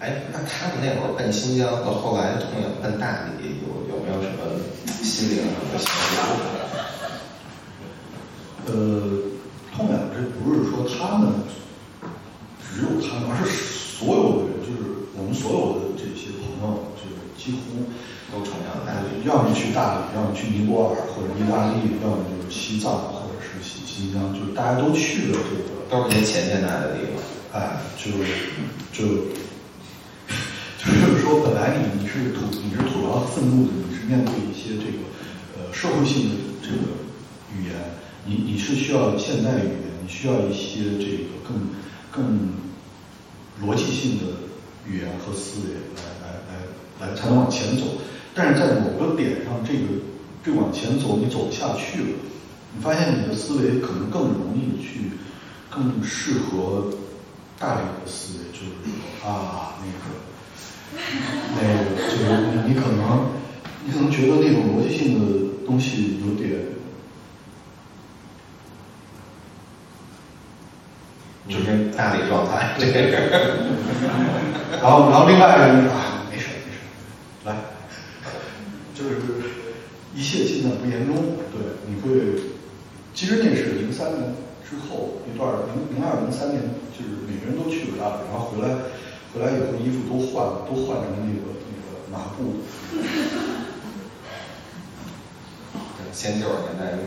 哎，那他们那会儿奔新疆和后来痛仰奔大理，有有没有什么心灵上的相似？呃，痛仰这不是说他们只有他们，而是所有的人，就是我们所有的这些朋友，就是几乎都崇尚大理。要么去大理，要么去尼泊尔或者意大利，要么就是西藏或者是新新疆，就是大家都去了这个，都是些前现代的地方。哎，就就就是说，本你你是土你是土劳愤怒的，你是面对一些这个呃社会性的这个语言，你你是需要现代语言，你需要一些这个更更逻辑性的语言和思维来来来来才能往前走。但是在某个点上，这个这往前走你走不下去了，你发现你的思维可能更容易去更适合大理的思维，就是说啊那个。那个就是你可能，你可能觉得那种逻辑性的东西有点，就是大理状态。对。然后，然后另外人啊，没事没事，来，就是一切尽在不言中。对，你会，其实那是零三年之后一段，零零二零三年，就是每个人都去了大理，然后回来。回来以后衣服都换了，都换成那个那个麻布的。先九十年代那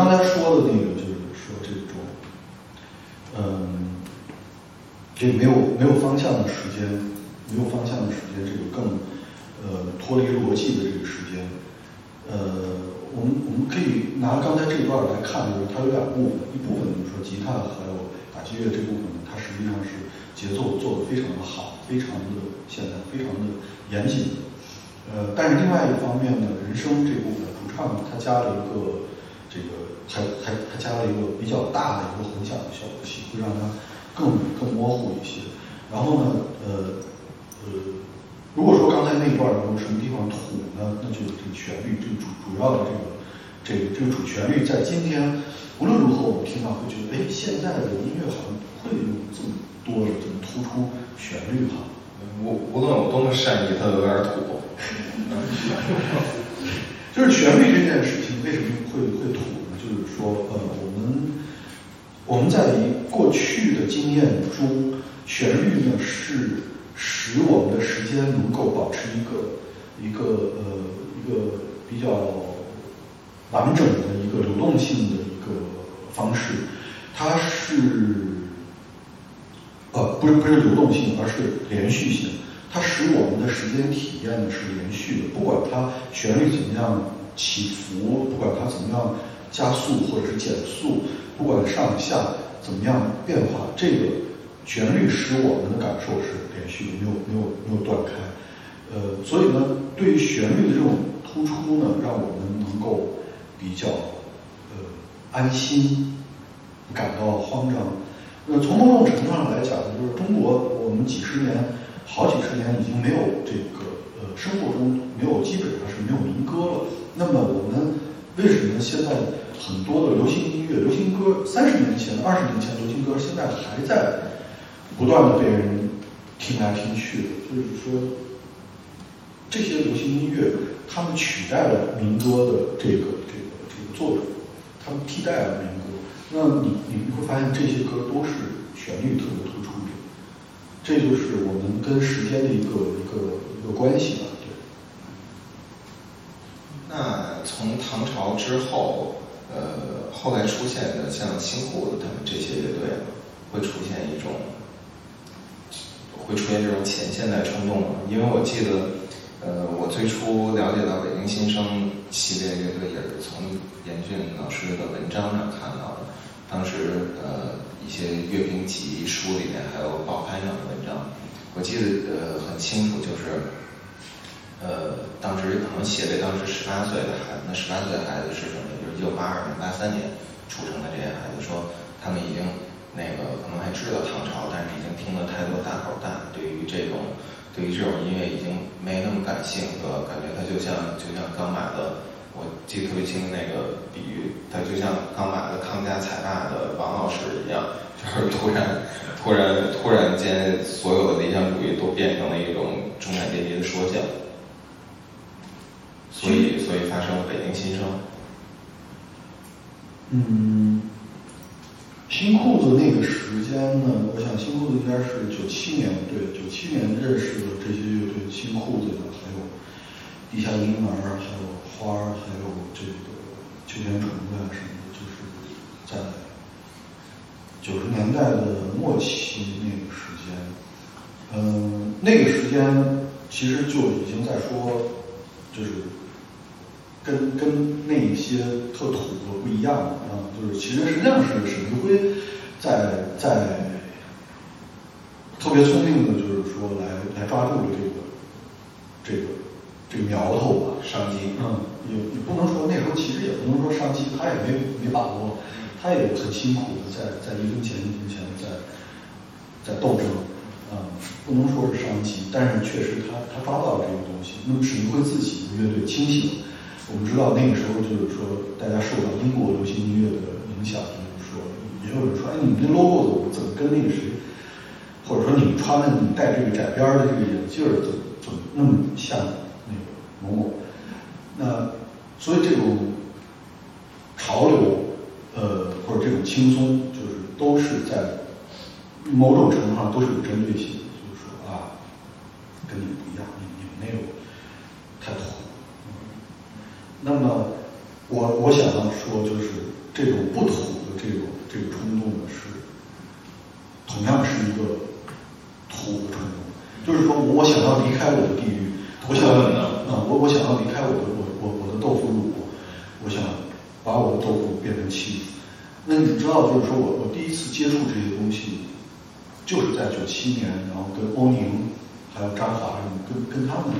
刚才说的那个就是说这种，嗯，这没有没有方向的时间，没有方向的时间，这个更呃脱离逻辑的这个时间，呃，我们我们可以拿刚才这段来看，就是它有两部分，一部分就是说吉他还有打击乐这部分呢，它实际上是节奏做得非常的好。非常的现代，非常的严谨。呃，但是另外一方面呢，人声这部分主唱他加了一个，还还还加了一个比较大的一个混响的效果器，会让它更更模糊一些。然后呢，呃呃，如果说刚才那一段有什么地方土呢，那就这个旋律，这个主主要的这个这个这个主旋律，在今天无论如何我们听到会觉得，哎，现在的音乐好像不会用这么多的这么突出。旋律哈，无无论我多么善意，它有点土。就是旋律这件事情为什么会会土说，呃，我们我们在过去的经验中，旋律呢是使我们的时间能够保持一个一个呃一个比较完整的一个流动性的一个方式，它是。呃，不是不是流动性，而是连续性。它使我们的时间体验呢是连续的，不管它旋律怎么样起伏，不管它怎么样加速或者是减速，不管上下怎么样变化，这个旋律使我们的感受是连续的，没有没有没有断开。呃，所以呢，对于旋律的这种突出呢，让我们能够比较呃安心，感到慌张。那从某种程度上来讲呢，就是中国，我们几十年、好几十年已经没有这个呃，生活中没有，基本上是没有民歌了。那么我们为什么现在很多的流行音乐、流行歌，三十年前、二十年前流行歌，现在还在不断的被人听来听去？就是说，这些流行音乐，他们取代了民歌的这个这个这个作用，他们替代了民歌。那你你你会发现这些歌都是旋律特别突出的，这就是我们跟时间的一个一个一个关系吧。那从唐朝之后，呃，后来出现的像新裤子他们这些乐队，会出现一种，会出现这种前现代冲动吗？因为我记得，呃，我最初了解到北京新生系列乐队也是从严俊老师的文章上看到的。当时呃一些阅兵集书里面还有报刊上的文章，我记得呃很清楚，就是呃当时可能写给当时十八岁的孩子，那十八岁的孩子是什么？就是一九八二年、八三年出生的这些孩子，说他们已经那个可能还知道唐朝，但是已经听了太多大口大，对于这种对于这种音乐已经没那么感兴趣了，感觉他就像就像刚买的。我记得特别清那个比喻，他就像刚买了康佳彩霸的王老师一样，就是突然、突然、突然间，所有的理想主义都变成了一种中产阶级的说教，所以，所以发生了北京新生。嗯，新裤子那个时间呢？我想新裤子应该是九七年，对，九七年认识的这些乐队，新裤子的，还有地下婴儿，还有。花儿还有这个秋天虫子啊什么的，就是在九十年代的末期那个时间，嗯，那个时间其实就已经在说，就是跟跟那些特土的不一样啊，就是其实实际上是沈黎辉在在特别聪明的，就是说来来抓住了这个这个这个苗头吧，商机，嗯。也也不能说那时候其实也不能说商机，他也没没把握，他也很辛苦的在在一分钱一分钱在在斗争，啊，不能说是商机，但是确实他他抓到了这个东西。那么史密辉自己的乐队清醒，我们知道那个时候就是说大家受到英国流行音乐的影响，就是说也有人说，哎，你们这 logo 怎么跟那个谁，或者说你们穿的你戴这个窄边的这个眼镜儿怎怎么那么像那个某某，那。所以这种潮流，呃，或者这种轻松，就是都是在某种程度上都是有针对性的，就是说啊，跟你们不一样，你你们那个太土。那么我我想要说，就是这种不土的这种这个冲动呢，是同样是一个土的冲动，就是说我想要离开我的地狱，我想啊，我我想要离开我的我我我的豆腐乳，我想把我的豆腐变成妻子。那你知道，就是说我我第一次接触这些东西，就是在九七年，然后跟欧宁还有张华什么跟跟他们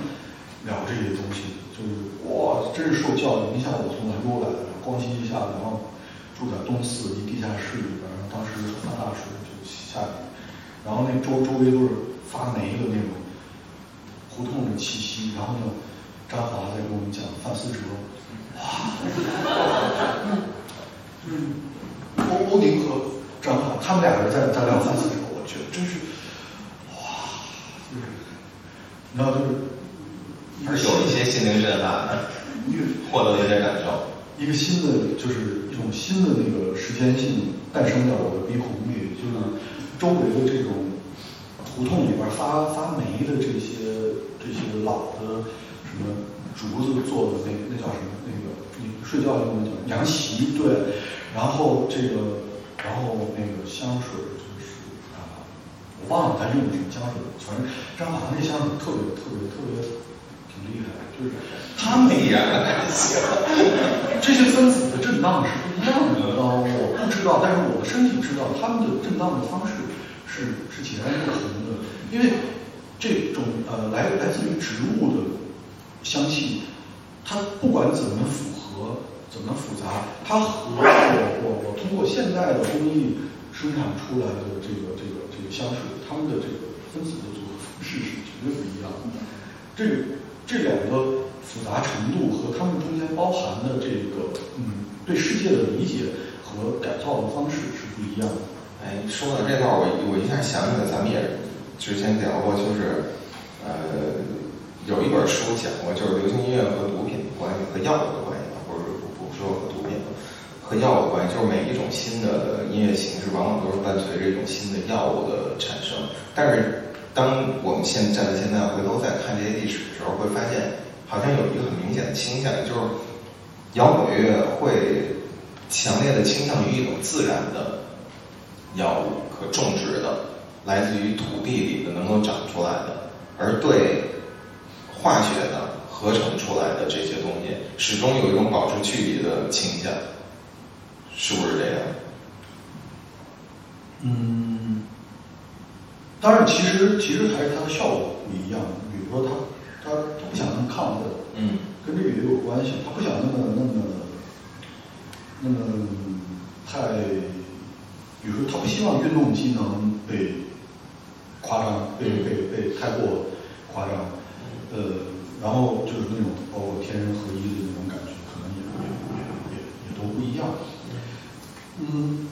聊这些东西，就是哇，真是受教育。一下我从兰州来的，光熙一下，然后住在东四一地下室里边，当时发大水就下雨，然后那周周围都是发霉的那种胡同的气息，然后呢，张华在跟我们讲范思哲，哇，就是欧欧宁和张华他们俩人在在聊范思哲，我觉得真是哇，就是你知道就是。还是有一些心灵震撼，获得了一些感受。一个新的就是一种新的那个时间性诞生在我的鼻孔里，就是周围的这种胡同里边发发霉的这些这些老的什么竹子做的那那叫什么那个你睡觉用的叫凉席对，然后这个然后那个香水就是啊，我忘了他用的什么香水，反正张华那香水特别特别特别。厉害，就是他们这些分子的震荡是不一样的。我不知道，但是我的身体知道，他们的震荡的方式是是截然不同的。因为这种呃来来自于植物的香气，它不管怎么复合，怎么复杂，它和我我我通过现代的工艺生产出来的这个这个这个香水，它们的这个分子的组合方式是绝对不一样的。这个。这两个复杂程度和它们中间包含的这个嗯对世界的理解和改造的方式是不一样的。哎，说到这段，我我一下想起来，咱们也之前聊过，就是呃有一本书讲过，就是流行音乐和毒品的关系和药物的关系，或者不不说和毒品和药物的关系，就是每一种新的音乐形式，往往都是伴随着一种新的药物的产生，但是。当我们现站在现在回头再看这些历史的时候，会发现好像有一个很明显的倾向，就是摇滚乐会强烈的倾向于一种自然的药物，可种植的，来自于土地里的能够长出来的，而对化学的合成出来的这些东西，始终有一种保持距离的倾向，是不是这样？嗯。当然，其实其实还是它的效果不一样。比如说，他他他不想那么亢奋，跟这个也有关系。他不想那么那么那么太，比如说，他不希望运动机能被夸张，被被被太过夸张。呃，然后就是那种包括天人合一的那种感觉，可能也也也也都不一样。嗯。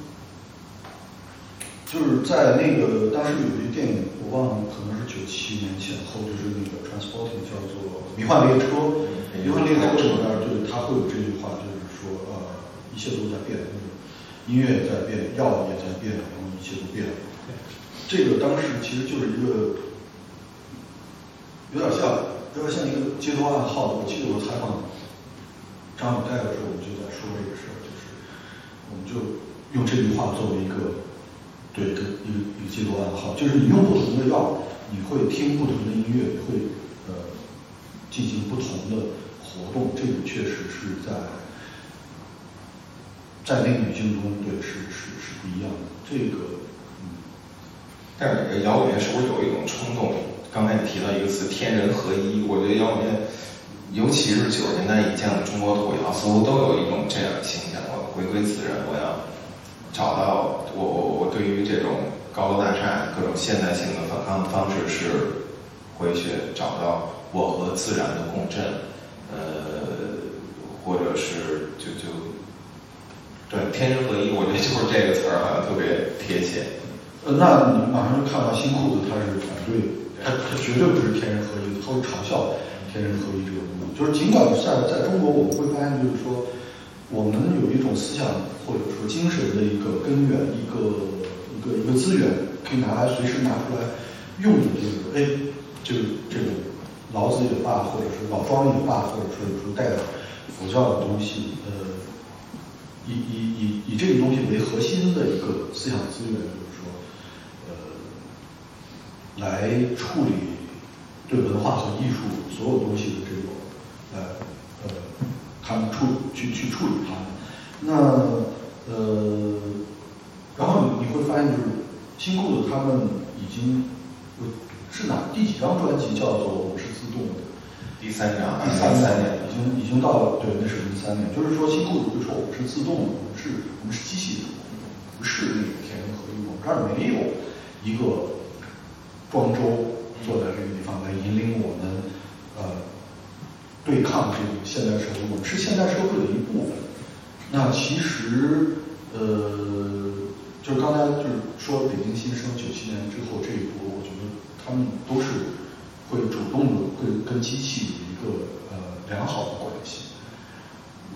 就是在那个当时有一个电影，我忘了，可能是九七年前后，就是那个 Transporting，叫做《迷幻列车》。迷幻列车里边，就是他会有这句话，就是说，呃，一切都在变，音乐也在变，药也在变，然后一切都变了。这个当时其实就是一个有点像，有点像一个街头暗号。我记得我采访张永泰的时候，我们就在说这个事儿，就是我们就用这句话作为一个。对，一个一个记录暗号，就是你用不同的药，你会听不同的音乐，你会呃进行不同的活动，这个确实是在在那个语境中，对，是是是不一样的。这个，嗯，但是摇滚是不是有一种冲动？刚才你提到一个词“天人合一”，我觉得摇滚，尤其是九十年代以前的中国土窑，似乎都有一种这样的倾向：我回归自然，我要。找到我我我对于这种高楼大厦各种现代性的反抗的方式是回去找到我和自然的共振，呃，或者是就就对天人合一，我觉得就是这个词儿好像特别贴切。呃，那你们马上就看到新裤子他是反对，他他绝对不是天人合一，他会嘲笑天人合一这个东西。就是尽管在在中国我们会发现，就是说。我们有一种思想或者说精神的一个根源，一个一个一个资源，可以拿来随时拿出来用的，就是哎，这个这个老子也罢，或者是老庄也罢，或者说有时候带点佛教的东西，呃，以以以以这个东西为核心的一个思想资源，就是说，呃，来处理对文化和艺术所有东西的这种，呃，他们处去去处理它们。那呃，然后你你会发现，就是新裤子他们已经是哪第几张专辑叫做《我是自动的》？第三张，第三年已经已经到了，对，那是第三年。就是说，新裤子就说我们是自动的，我们是我们是机器人，不是那个天人合一。我们这儿没有一个庄周坐在这个地方来引领我们，呃，对抗这个现代社会。我们是现代社会的一部分。那其实，呃，就是刚才就是说北京新生九七年之后这一波，我觉得他们都是会主动的跟跟机器有一个呃良好的关系。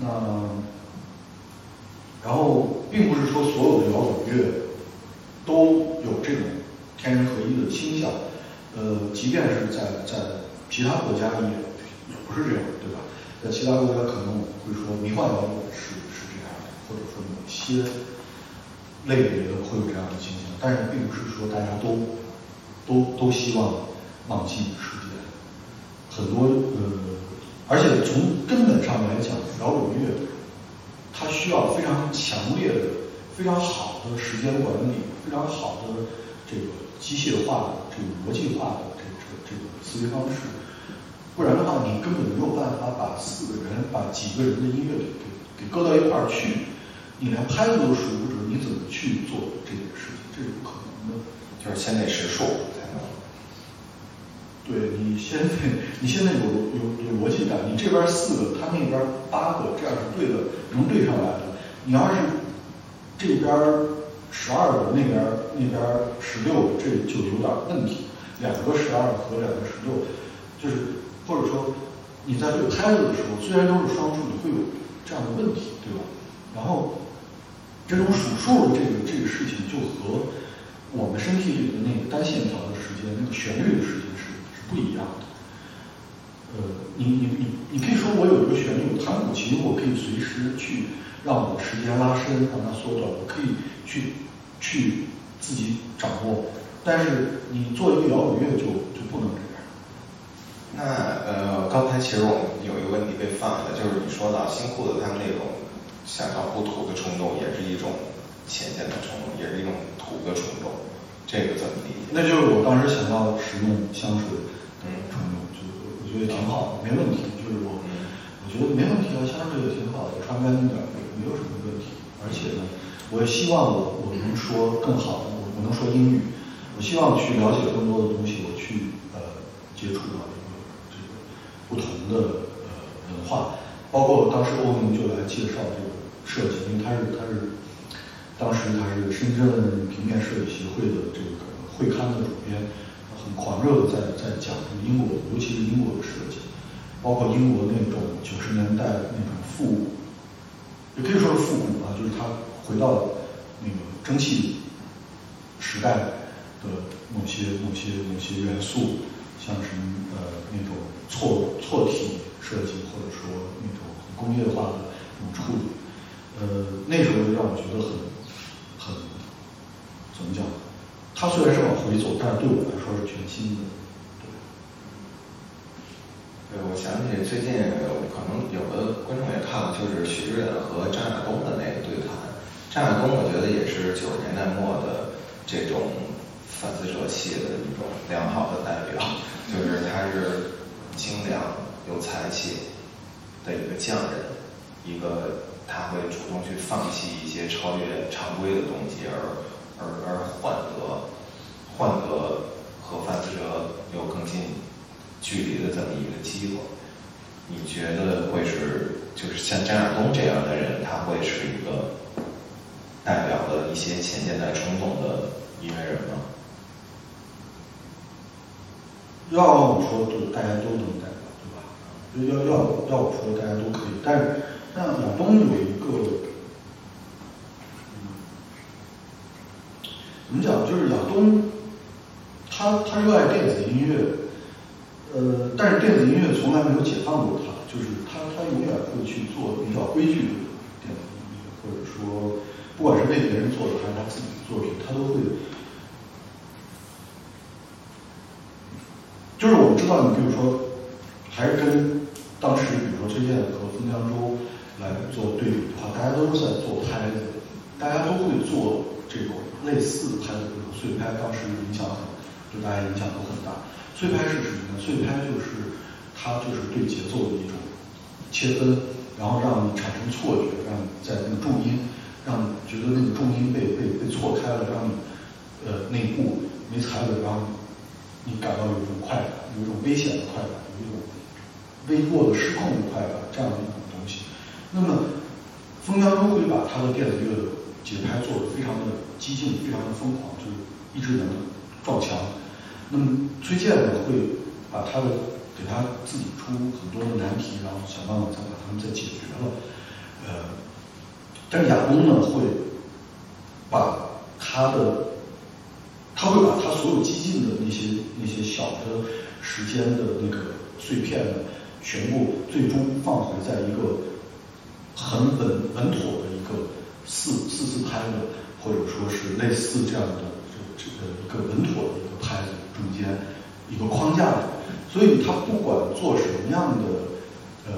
那然后并不是说所有的摇滚乐都有这种天人合一的倾向，呃，即便是在在其他国家也也不是这样，对吧？在其他国家可能会说迷幻摇滚是是这样的。或者说某些类别的会有这样的倾向，但是并不是说大家都都都希望忘记时间。很多呃，而且从根本上来讲，摇滚乐它需要非常强烈的、非常好的时间管理，非常好的这个机械化的、这个逻辑化的这个这个这个思维方式，不然的话，你根本没有办法把四个人、把几个人的音乐给给搁到一块儿去。你连拍子都数不准，你怎么去做这件事情？这是不可能的。就是先得识数才能。对你先得，你现在有有有逻辑感。你这边四个，他那边八个，这样是对的，能对上来的。你要是这边十二个，那边那边十六个，这就有点问题。两个十二和两个十六，就是或者说你在对拍子的时候，虽然都是双数，你会有这样的问题，对吧？然后。这种数数的这个这个事情，就和我们身体里的那个单线条的时间、那个旋律的时间是是不一样的。呃，你你你你可以说我有一个旋律，我弹古琴，我可以随时去让我的时间拉伸，让它缩短，我可以去去自己掌握。但是你做一个摇滚乐就就不能这样。那呃，刚才其实我们有一个问题被放了，就是你说到新裤子他们那种。想要不土的冲动，也是一种浅显的冲动，也是一种土的冲动。这个怎么理解？那就是我当时想到使用香水的冲动，就我觉得挺好的，没问题。就是我，我觉得没问题啊，香水也挺好的，穿干净点也没有什么问题。而且呢，我也希望我我能说更好的，我我能说英语，我希望去了解更多的东西，我去呃接触到不同的呃文化，包括当时欧明就来介绍这个。设计，因为他是他是当时他是深圳平面设计协会的这个会刊的主编，很狂热的在在讲英国，尤其是英国的设计，包括英国那种九十年代那种复古，也可以说是复古啊，就是他回到那个蒸汽时代的某些某些某些元素，像什么呃那种错错题设计，或者说那种工业化的那种处理。呃，那时候就让我觉得很很怎么讲？他虽然是往回走，但是对我来说是全新的。对，我想起最近可能有的观众也看了，就是许知远和张亚东的那个对谈。张亚东我觉得也是九十年代末的这种反思者气的一种良好的代表，就是他是精良有才气的一个匠人，一个。他会主动去放弃一些超越常规的东西，而而而换得换得和范思哲有更近距离的这么一个机会。你觉得会是就是像张亚东这样的人，他会是一个代表了一些前现代冲动的音乐人吗？要我说，就大家都能代表，对吧？要要要我说，大家都可以，但是。像亚东有一个，嗯怎么讲？就是亚东，他他热爱电子音乐，呃，但是电子音乐从来没有解放过他，就是他他永远会去做比较规矩的电子音乐，或者说不管是为别人做的还是他自己的作品，他都会。就是我们知道，你比如说，还是跟当时比如说崔健和封江洲来做对比的话，大家都是在做拍子，大家都会做这种类似拍子，比如碎拍，当时影响很，对大家影响都很大。碎拍是什么呢？碎拍就是它就是对节奏的一种切分，然后让你产生错觉，让你在那个重音，让你觉得那个重音被被被错开了，让你呃那一步没踩稳，然后你感到有一种快感，有一种危险的快感，有一种微弱的失控的快感，这样的一种东西。那么，封江舟会把他的电子乐的节拍做得非常的激进，非常的疯狂，就是一直能撞墙。那么崔健呢，会把他的给他自己出很多的难题，然后想办法再把他们再解决了。呃，但是亚东呢，会把他的他会把他所有激进的那些那些小的时间的那个碎片呢，全部最终放回在一个很稳稳妥的一个四四四拍的，或者说是类似这样的这这个一个稳妥的一个拍子中间一个框架里，所以他不管做什么样的呃，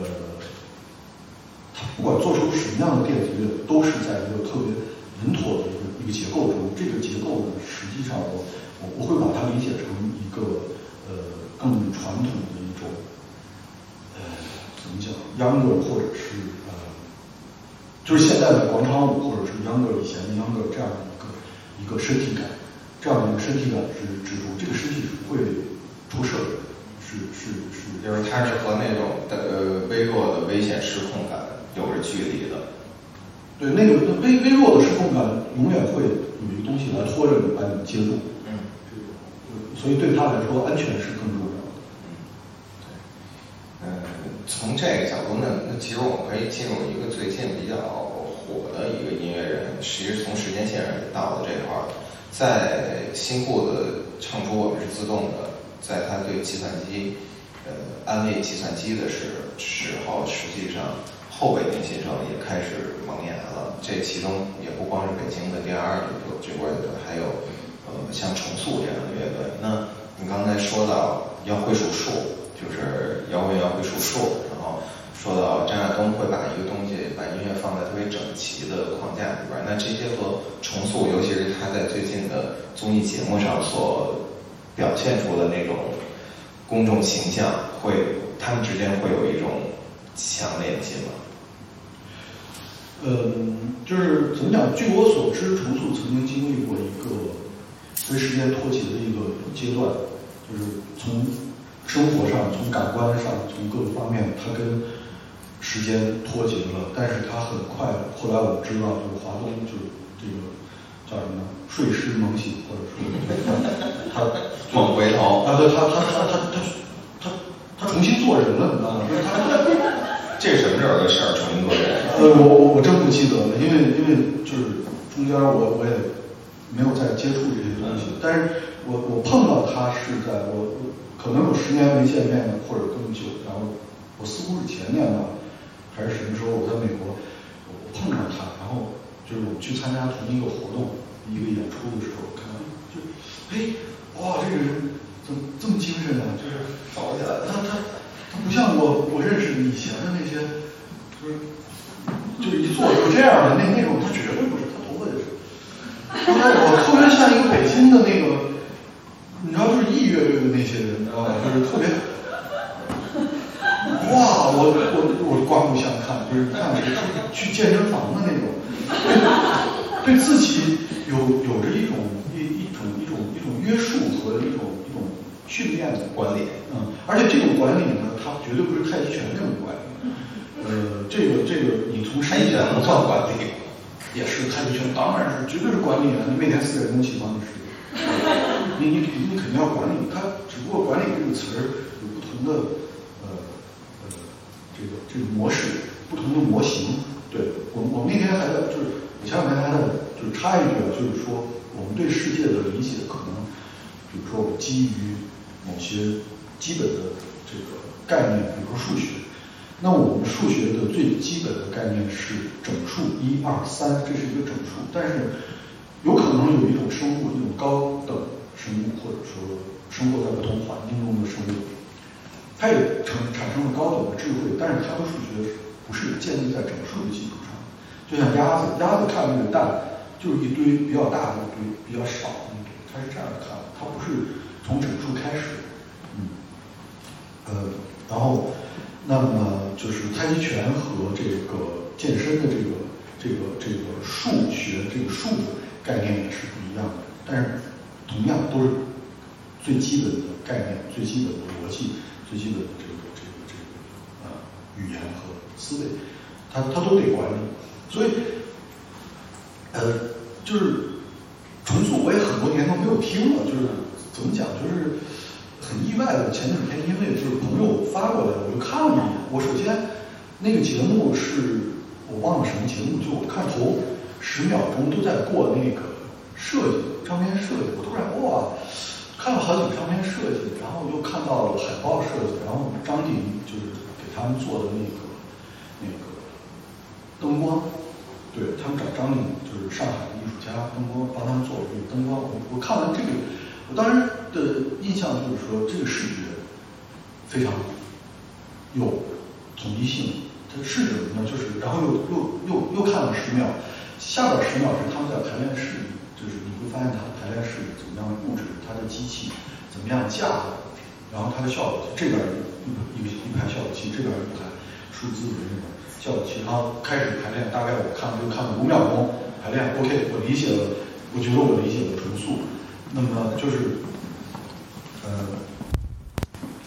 他不管做出什么样的电子乐，都是在一个特别稳妥的一个结构中。这个结构呢，实际上我我不会把它理解成一个呃更传统的一种呃怎么讲秧歌或者是呃就是现在的广场舞或者是秧歌以前的秧歌这样的一个一个身体感，这样的一个身体感之之中，这个身体是会出事的，是是是，就是它是和那种的呃微弱的危险失控感有着距离的。对那个微微弱的失控感，永远会有一个东西来拖着你，把你接住。嗯，所以对他来说，安全是更重要的。嗯，从这个角度，那那其实我们可以进入一个最近比较火的一个音乐人，其实从时间线上也到了这块儿，在新裤子唱出我们是自动的，在他对计算机呃安慰计算机的时时候，实际上后北京新生也开始萌芽了。这其中也不光是北京的第二个这波乐队，还有呃像重塑这样的乐队。那你刚才说到要会数数，就是摇滚要会数数，然后说到张亚东会把一个东西把音乐放在特别整齐的框架里边，那这些和重塑，尤其是他在最近的综艺节目上所表现出的那种公众形象，会他们之间会有一种强联系吗？嗯，就是怎么讲？据我所知，重塑曾经经历过一个跟时间脱节的一个阶段，就是从生活上、从感官上、从各个方面，它跟时间脱节了。但是它很快，后来我们知道，就是华东就是这个叫什么呢？睡狮猛醒，或者说他 猛回头啊，对他他他他他他他重新做人了，你知道吗？这什么时候的事儿？重新做人？呃，我我我真不记得了，因为因为就是中间我我也没有再接触这些东西，但是我我碰到他是在我我可能有十年没见面了，或者更久，然后我似乎是前年吧，还是什么时候我在美国我碰上他，然后就是我们去参加同一个活动一个演出的时候，看到就哎哇这个人怎么这么精神啊？就是搞起来了，他他。不像我我认识以前的那些，就是就一坐就这样的那那种，他绝对不是，他头发也是。后来我特别像一个北京的那个，你知道，就是艺乐队的那些人，你知道吧？就是特别，哇，我我我刮目相看，就是看着去健身房的那种，对自己有有着一种一一种一种一种约束和一种训练的管理，嗯，而且这种管理呢。它绝对不是太极拳这种管理，呃，这个这个你从太极拳能算管理，也是太极拳，当然是绝对是管理啊！你每天四点钟起床你是，你你你肯定要管理，它只不过管理这个词儿有不同的呃呃这个这个模式，不同的模型。对我我那天还在就是我前两天还在就是插一句啊，就是说我们对世界的理解可能，比如说我基于某些基本的这个概念，比如说数学。那我们数学的最基本的概念是整数，一二三，这是一个整数。但是有可能有一种生物，一种高等生物，或者说生活在不同环境中的生物，它也成产生了高等的智慧，但是它的数学不是建立在整数的基础上。就像鸭子，鸭子看那个蛋，就是一堆比较大的一堆，比较少的一堆，它是这样看的，它不是从整数开始。嗯，呃，然后。那么就是太极拳和这个健身的这个这个这个数学这个数的概念也是不一样的，但是同样都是最基本的概念、最基本的逻辑、最基本的这个这个这个呃语言和思维，它它都得管理。所以呃就是重塑我也很多年都没有听了，就是怎么讲就是。很意外的，前几天因为就是朋友发过来，我就看了一眼。我首先那个节目是我忘了什么节目，就我看头十秒钟都在过那个设计照片设计，我突然哇，看了好几个照片设计，然后又看到了海报设计，然后张鼎就是给他们做的那个那个灯光，对他们找张鼎就是上海的艺术家灯光帮他们做的这个灯光，我我看完这个，我当时。的印象就是说，这个视觉非常有统一性。它是什么呢？就是，然后又又又又看了十秒，下边十秒是他们在排练室里，就是你会发现他的排练室怎么样布置，他的机器怎么样架，然后他的效果，这边一一一排效果器，这边一排数字的那种效果器，然后开始排练，大概我看就看了五秒钟排练，OK，我理解了，我觉得我理解了重塑，那么就是。呃，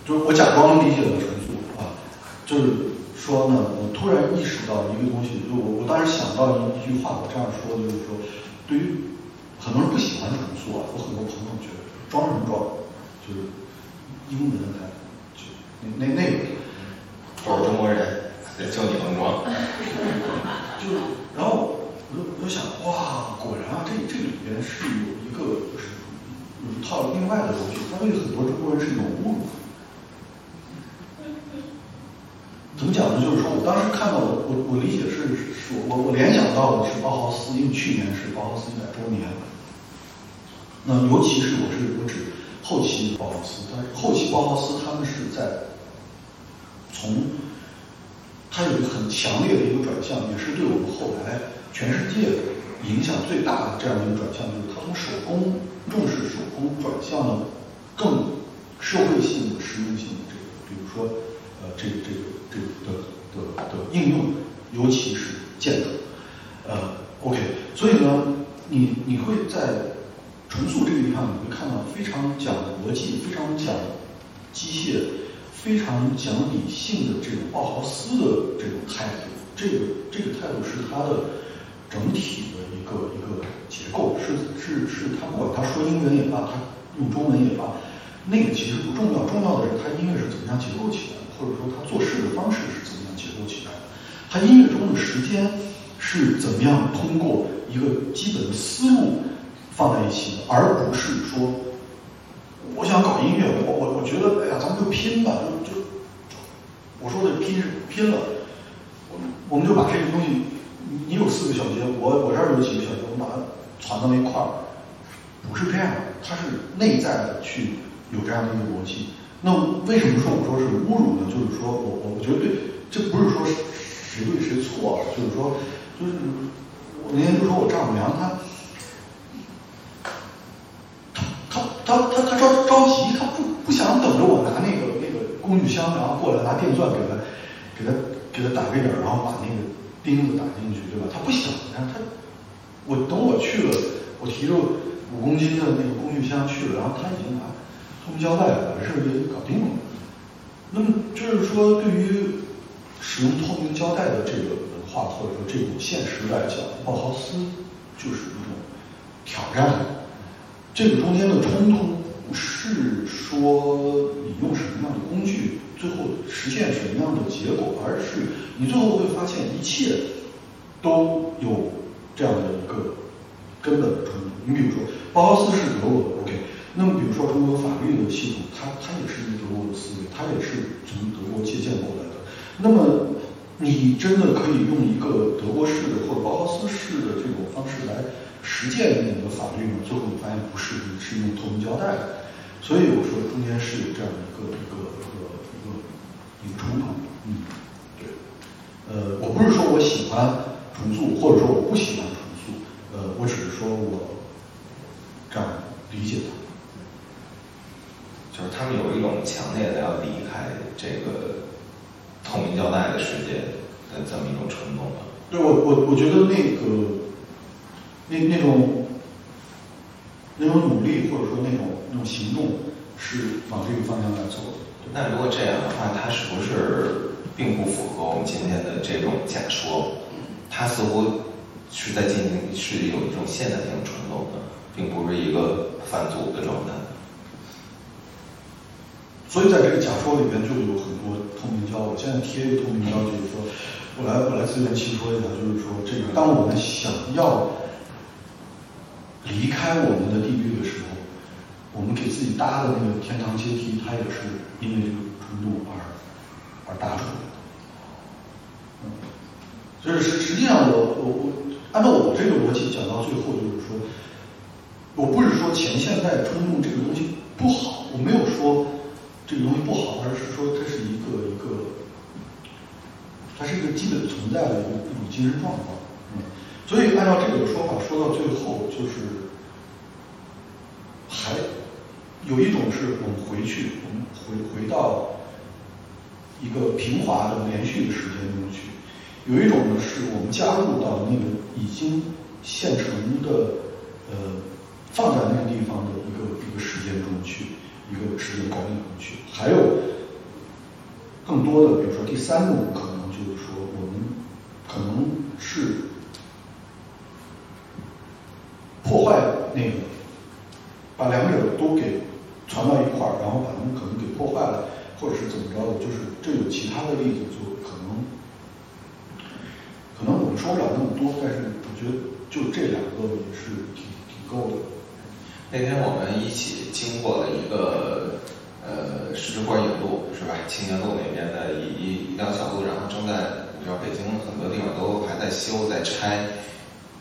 就是我假装理解了重塑啊，就是说呢，我突然意识到一个东西，就我我当时想到一一句话，我这样说就是说，对于很多人不喜欢重塑啊，我很多朋友觉得装什么装，就是英文的，就那那那个，都是中国人，就你能装，就然后我就我就想，哇，果然啊，这这里边是有一个就是。有一套另外的东西，它对很多中国人是一种侮辱。怎么讲呢？就是说我当时看到，我我我理解是，是我我联想到的是包豪斯，因为去年是包豪斯一百周年。那尤其是我是我指后期包豪斯，但是后期包豪斯他们是在从，他有一个很强烈的一个转向，也是对我们后来全世界影响最大的这样的一个转向，就是他从手工。重视手工转向了更社会性的实用性的这个，比如说呃这个这个这个的的的应用，尤其是建筑，呃 OK，所以呢，你你会在重塑这个地方，你会看到非常讲逻辑、非常讲机械、非常讲理性的这种奥豪斯的这种态度，这个这个态度是他的整体的一个一个。结构是是是，他不管他说英文也罢，他用中文也罢，那个其实不重要，重要的是他音乐是怎么样结构起来的，或者说他做事的方式是怎么样结构起来的，他音乐中的时间是怎么样通过一个基本的思路放在一起的，而不是说我想搞音乐，我我我觉得哎呀，咱们就拼吧，就就我说的拼是拼了，我我们就把这个东西，你有四个小节，我我这儿有几个小节，我把它。传到一块儿，不是这样的，它是内在的去有这样的一个逻辑。那为什么说我说是侮辱呢？就是说我我我觉得对，这不是说谁对谁错，就是说就是我那天就说我丈母娘她，她她她她着着急，她不不想等着我拿那个那个工具箱，然后过来拿电钻给她给她给她打个眼，然后把那个钉子打进去，对吧？他不想，你看他。我等我去了，我提着五公斤的那个工具箱去了，然后他已经把透明胶带把事儿给搞定了。那么就是说，对于使用透明胶带的这个文化或者说这种现实来讲，包豪斯就是一种挑战。这个中间的冲突不是说你用什么样的工具，最后实现什么样的结果，而是你最后会发现一切都有。这样的一个根本的冲突。你比如说，包豪斯是德国的，OK。那么比如说中国法律的系统，它它也是德国的思维，它也是从德国借鉴过来的。那么你真的可以用一个德国式的或者包豪斯式的这种方式来实践你的法律吗？最后你发现不是，你是用透明胶带的。所以我说中间是有这样一个一个冲突，嗯，对，呃，我不是说我喜欢重塑，或者说我不喜欢重塑，呃，我只是说我这样理解它，就是他们有一种强烈的要离开这个透明胶带的世界的这么一种冲动吧。对我我我觉得那个那那种。那种努力或者说那种那种行动是往这个方向来走的。那如果这样的话，它是不是并不符合我们今天的这种假说？它似乎是在进行是有一种现代性冲动的，并不是一个返祖的状态。所以在这个假说里边就有很多透明胶。我现在贴一个透明胶，就是说我来我来自圆其说一下，就是说这个当我们想要。离开我们的地狱的时候，我们给自己搭的那个天堂阶梯，它也是因为这个冲动而而搭出来的。嗯，所以实实际上，我我我按照我这个逻辑讲到最后，就是说，我不是说前现代冲动这个东西不好，我没有说这个东西不好，而是说这是一个一个，它是一个基本存在的一个一种精神状况。嗯。所以，按照这个说法，说到最后，就是还有一种是我们回去，我们回回到一个平滑的连续的时间中去；有一种呢，是我们加入到那个已经现成的呃放在那个地方的一个一个时间中去，一个时间高度中去。还有更多的，比如说第三种可能，就是说我们可能是。破坏那个，把两者都给传到一块儿，然后把他们可能给破坏了，或者是怎么着的，就是这有其他的例子，就可能，可能我们说不了那么多，但是我觉得就这两个也是挺挺够的。那天我们一起经过了一个呃石花影路，是吧？青年路那边的一一一条小路，然后正在你知道北京很多地方都还在修在拆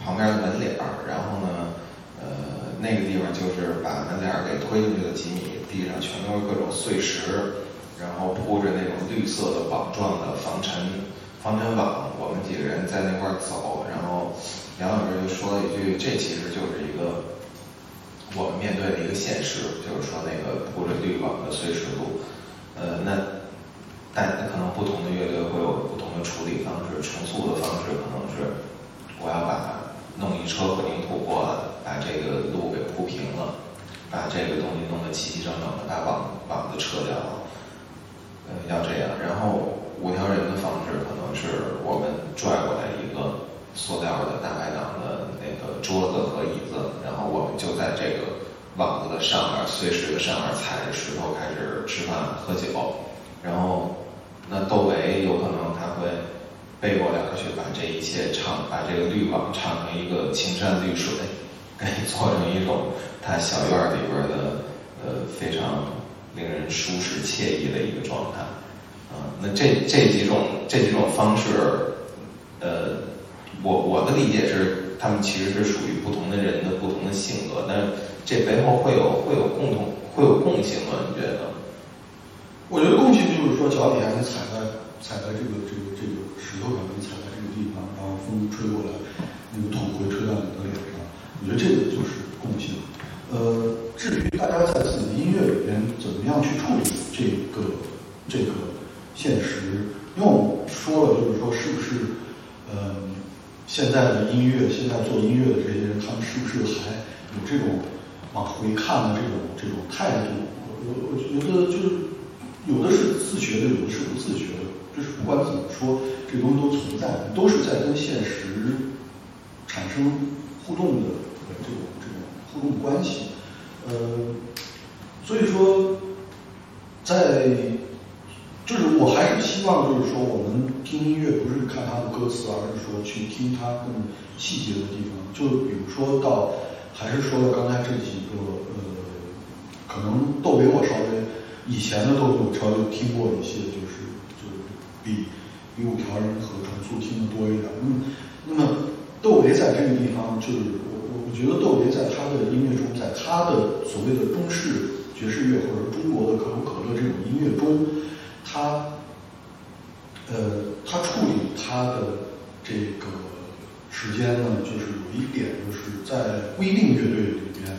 旁边的门脸儿，然后呢。呃，那个地方就是把门脸给推进去的几米，地上全都是各种碎石，然后铺着那种绿色的网状的防尘防尘网。我们几个人在那块儿走，然后杨老师就说了一句：“这其实就是一个我们面对的一个现实，就是说那个铺着绿网的碎石路。呃，那但可能不同的乐队会有不同的处理方式，重塑的方式可能是我要把。”弄一车混凝土过来，把这个路给铺平了，把这个东西弄得齐齐整整的，把网网子撤掉了。嗯，要这样。然后五条人的方式可能是我们拽过来一个塑料的大排档的那个桌子和椅子，然后我们就在这个网子的上面、碎石的上面踩着石头开始吃饭喝酒。然后那窦唯有可能他会。背过脸去把这一切唱，把这个绿网唱成一个青山绿水，给你做成一种他小院里边的呃非常令人舒适惬意的一个状态啊。那这这几种这几种方式，呃，我我的理解是，他们其实是属于不同的人的不同的性格，但这背后会有会有共同会有共性吗？你觉得？我觉得共性就是说脚底下你踩在踩在这个这个这个。石头上面踩在这个地方，然后风吹过来，那个土会吹到你的脸。我觉得这个就是共性。呃，至于大家在自己的音乐里边怎么样去处理这个这个现实，因为我们说了，就是说是不是呃现在的音乐，现在做音乐的这些人，他们是不是还有这种往回看的这种这种态度？我我我觉得就是有的是自学的，有的是不自学的。就是不管怎么说。这东西都存在，都是在跟现实产生互动的互动关系。呃，所以说，在就是我还是希望，就是说我们听音乐不是看它的歌词，而是说去听它更细节的地方。就比如说到还是说刚才这几个呃，可能窦唯我稍微以前的窦唯我稍微听过一些，就是就是比比五条人和重塑听的多一点。那么那么窦唯在这个地方，就是我觉得窦唯在他的音乐中，在他的所谓的中式爵士乐或者中国的可口可乐这种音乐中，他呃他处理他的这个时间呢，就是有一点就是在不一定乐队里边，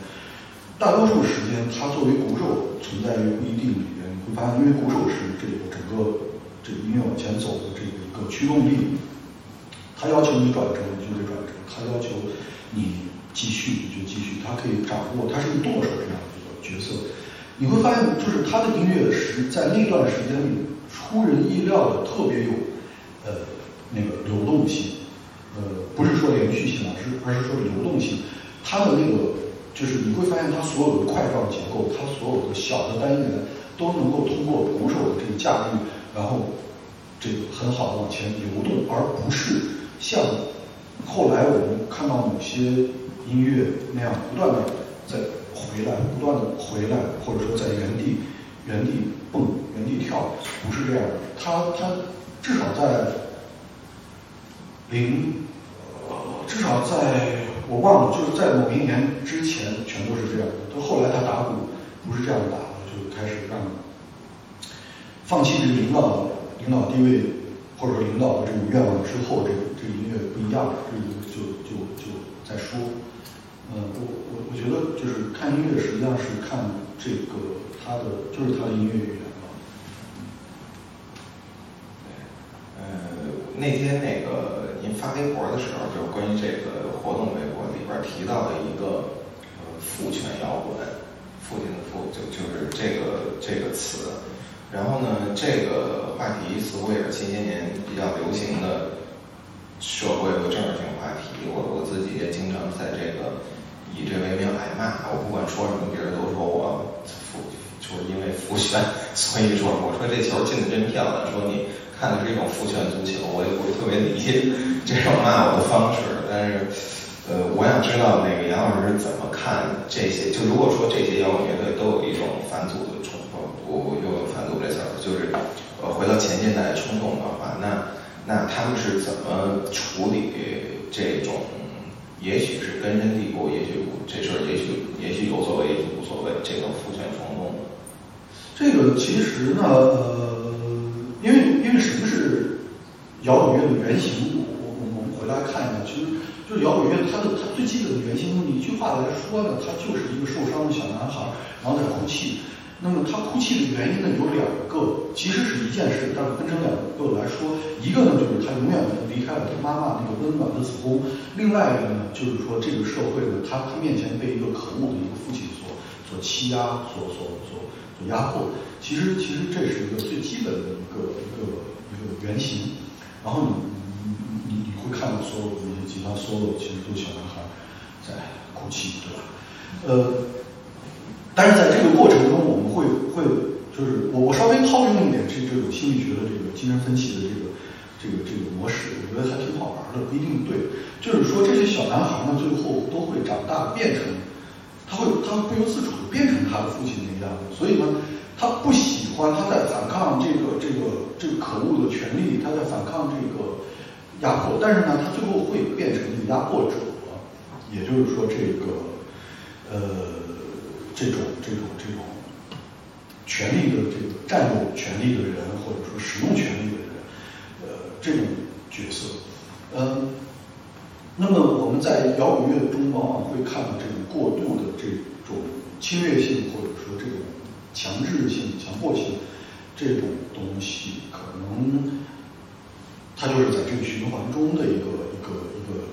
大多数时间他作为鼓手存在于不一定里边，你会发现，因为鼓手是这个整个这个音乐往前走的这个一个驱动力，他要求你转折你就得转折，他要求你继续你就继续，他可以掌握，他是个舵手这样的一个角色，你会发现就是他的音乐是在那段时间里出人意料的特别有呃那个流动性。呃，不是说连续性啊，是而是说流动性。它的那个就是你会发现，它所有的块状结构，它所有的小的单元都能够通过鼓手的这个驾驭，然后这个很好的往前流动，而不是像后来我们看到某些音乐那样不断的在回来，不断的回来，或者说在原地原地蹦、原地跳，不是这样的。它它至少在零。至少在我忘了，就是在某一年之前，全都是这样的。到后来他打鼓不是这样打的，就开始让放弃这个领导领导地位或者领导的这种愿望之后，这个这个音乐不一样了，这个就就就在说。呃，我我我觉得就是看音乐实际上是看这个他的就是他的音乐语言吧。呃，那天那个。您发微博的时候，就是关于这个活动微博里边提到的一个呃父权摇滚，父亲的父就就是这个这个词。然后呢，这个话题似乎也是近些年比较流行的社会和政治性话题。我我自己也经常在这个以这为名挨骂。我不管说什么，别人都说我就是因为父权，所以说我说这球进的真漂亮。说你。看的是一种父权足球，我也不是特别理解这种骂我的方式。但是，呃，我想知道那个杨老师怎么看这些？就如果说这些摇滚乐队都有一种反祖的我，我又反祖这词儿，就是呃回到前现代冲动的话，那那他们是怎么处理这种？也许是根深蒂固，也许这事儿也许也许有所谓，也许无所谓，这种父权冲动。这个其实呢，呃。因为因为什么是摇滚乐的原型？我我我们回来看一下，其实就是摇滚乐它的它最基本的原型，用一句话来说呢，它就是一个受伤的小男孩，然后在哭泣。那么他哭泣的原因呢有两个，其实是一件事，但是分成两个来说。一个呢就是他永远离开了他妈妈那个温暖的子宫，另外一个呢就是说这个社会呢，他他面前被一个可恶的一个父亲所所欺压，所所所所压迫。其实，其实这是一个最基本的一个一个一个原型。然后你你你你会看到所有的那些吉他 solo，其实都小男孩在哭泣，对吧？呃，但是在这个过程中，我们会会就是我我稍微套用一点这这种心理学的这个精神分析的这个这个这个模式，我觉得还挺好玩的，不一定对。就是说，这些小男孩呢，最后都会长大变成，他会他不由自主的变成他的父亲那个样子，所以呢。他不喜欢，他在反抗这个这个这个可恶的权利，他在反抗这个压迫，但是呢，他最后会变成一个压迫者，也就是说，这个呃这种这种这种权力的这个占有权力的人，或者说使用权力的人，呃这种角色，嗯，那么我们在摇滚乐中往往会看到这种过度的这种侵略性，或者说这种。强制性、强迫性这种东西，可能它就是在这个循环中的一个一个一个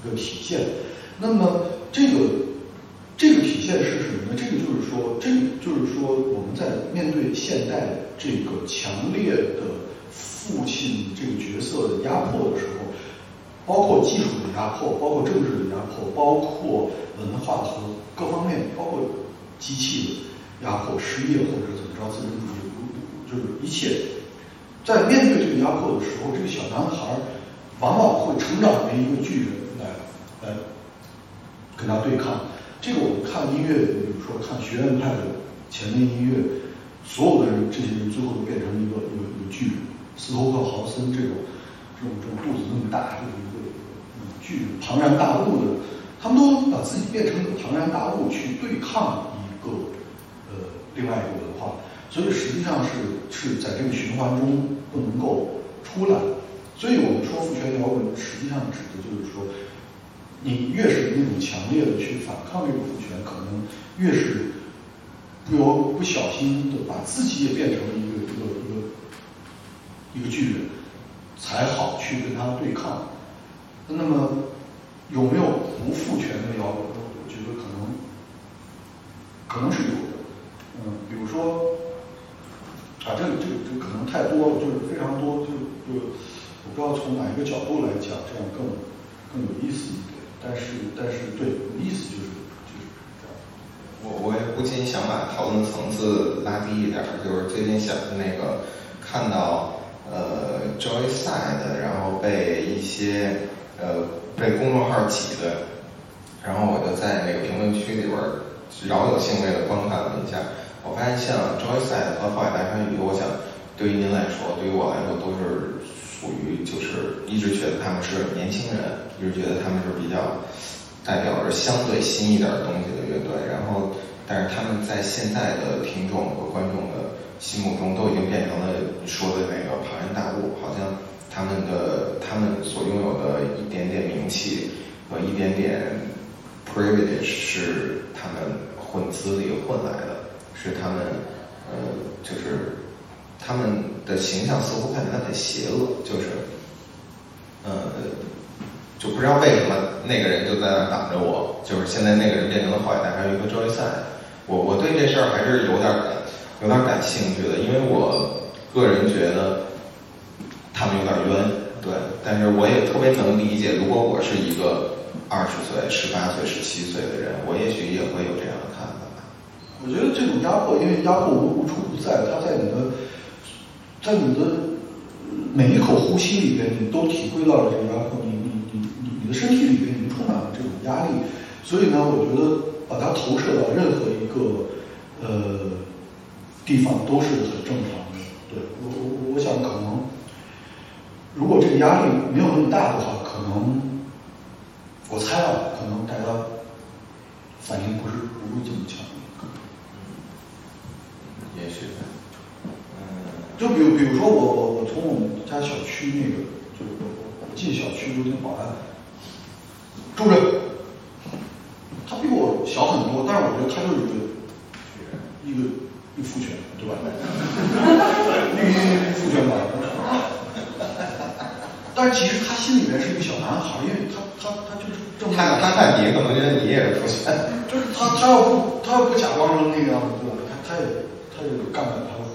一个体现。那么，这个这个体现是什么呢？这个这就是说，我们在面对现代这个强烈的父亲这个角色的压迫的时候，包括技术的压迫，包括政治的压迫，包括文化和各方面，包括机器的。压迫、失业或者怎么着，资本主义就是一切，在面对这个压迫的时候，这个小男孩往往会成长为一个巨人来来跟他对抗。这个我们看音乐，比如说看学院派的前面音乐，所有的人这些人最后都变成一个一个一个巨人，斯托克豪森这种这种这种肚子那么大，就是一个一个巨人，庞然大物的，他们都把自己变成一个庞然大物去对抗一个呃另外一个文化，所以实际上是是在这个循环中不能够出来。所以我们说父权摇滚实际上指的就是说，你越是那种强烈的去反抗这个父权，可能越是不由不小心的把自己也变成了一个一个一个一个巨人，才好去跟他对抗。那么有没有不父权的摇滚？我觉得可能可能是有的。嗯，比如说啊，这个这个这个可能太多了，就是非常多，就就。我不知道从哪一个角度来讲，这样更更有意思一点。但是，但是，对，有意思就是就是这样。我我也不禁想把讨论层次拉低一点，就是最近想那个看到呃 Joyside，然后被一些呃被公众号挤的，然后我就在那个评论区里边饶有兴味的观看了一下，我发现像 Joyside 和后海大鲨鱼，我想对于您来说，对于我来说都是。属于就是一直觉得他们是年轻人，一直觉得他们是比较代表着相对新一点东西的乐队。然后，但是他们在现在的听众和观众的心目中都已经变成了你说的那个庞然大物，好像他们的他们所拥有的一点点名气和一点点 privilege 是他们混资里混来的，是他们呃就是。他们的形象似乎看起来很邪恶，就是，呃，就不知道为什么那个人就在那挡着我，就是现在那个人变成了坏蛋，还有一个周一赛，我我对这事儿还是有点感有点感兴趣的，因为我个人觉得他们有点冤，对，但是我也特别能理解，如果我是一个二十岁、十八岁、十七岁的人，我也许也会有这样的看法。我觉得这种压迫，因为压迫无无处不在，它在你的。在你的每一口呼吸里边，你都体会到了这个压迫，你你你你你的身体里边已经充满了这种压力，所以呢，我觉得把它投射到任何一个呃地方都是很正常的。对我我我想可能，如果这个压力没有那么大的话，可能我猜啊，可能大家反应不是不会这么强烈。也许。就比如，比如说我我我从我们家小区那个，就我我进小区有那保安，住着，他比我小很多，但是我觉得他就是一个一个一个父权，对吧？一个父权吧。但是其实他心里面是一个小男孩，因为他他他就是正他他看你可能觉得你也是父权，就是他他要不他要不假装成那个样子，对吧？他他也他也干干他的。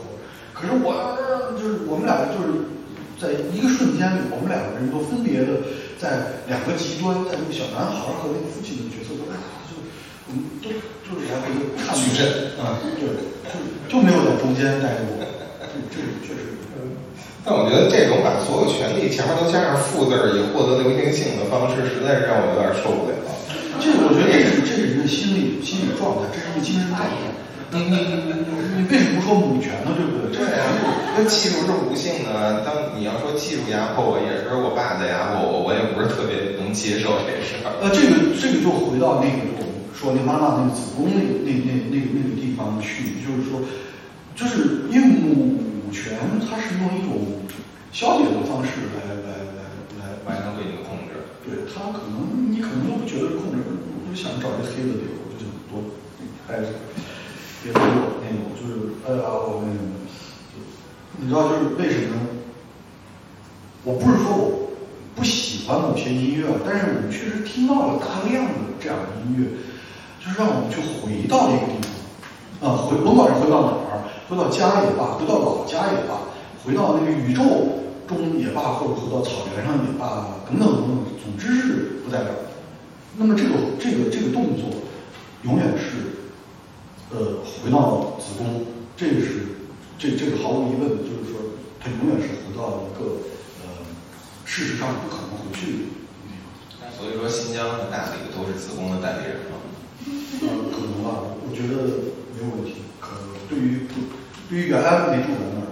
可是我就是我们两个就是在一个瞬间里，我们两个人都分别的在两个极端，在那个小男孩和那个父亲的角色中，就我们都就是来回的看矩阵啊，对，就就没有在中间待过，这这确实。但我觉得这种把所有权利前面都加上“负”字儿以获得流行性的方式，实在是让我有点受不了。这个我觉得这是这是一个心理心理状态，这是一个精神状态。你你你你你为什么不说母权呢？对不对？对啊，那技术是无性的。当你要说技术压迫我，也是我爸在压迫我，我也不是特别能接受这事儿。呃，这个这个就回到那个我们说那妈妈那个子宫那个那那那个那个地方去，就是说，就是因为母母权它是用一种消解的方式来来来来完成对你的控制。对他可能你可能都不觉得是控制，我就想找一个黑的地方，我就想多拍着。别给我那种，就是哎呀，我那种，你知道就是为什么？我不是说我不喜欢某些音乐，但是我们确实听到了大量的这样的音乐，就是让我们去回到那个地方，啊，回甭管是回到哪儿，回到家也罢，回到老家也罢，回到那个宇宙中也罢，或者回到草原上也罢，等等等等，总之是不在这儿。那么这个这个这个动作，永远是。呃，回到子宫，这个是这这个毫无疑问的，就是说，它永远是回到一个呃，事实上不可能回去的地方。所以说，新疆和大理都是子宫的代理人吗？呃，可能吧，我觉得没有问题。可对于对于原来没住在那儿，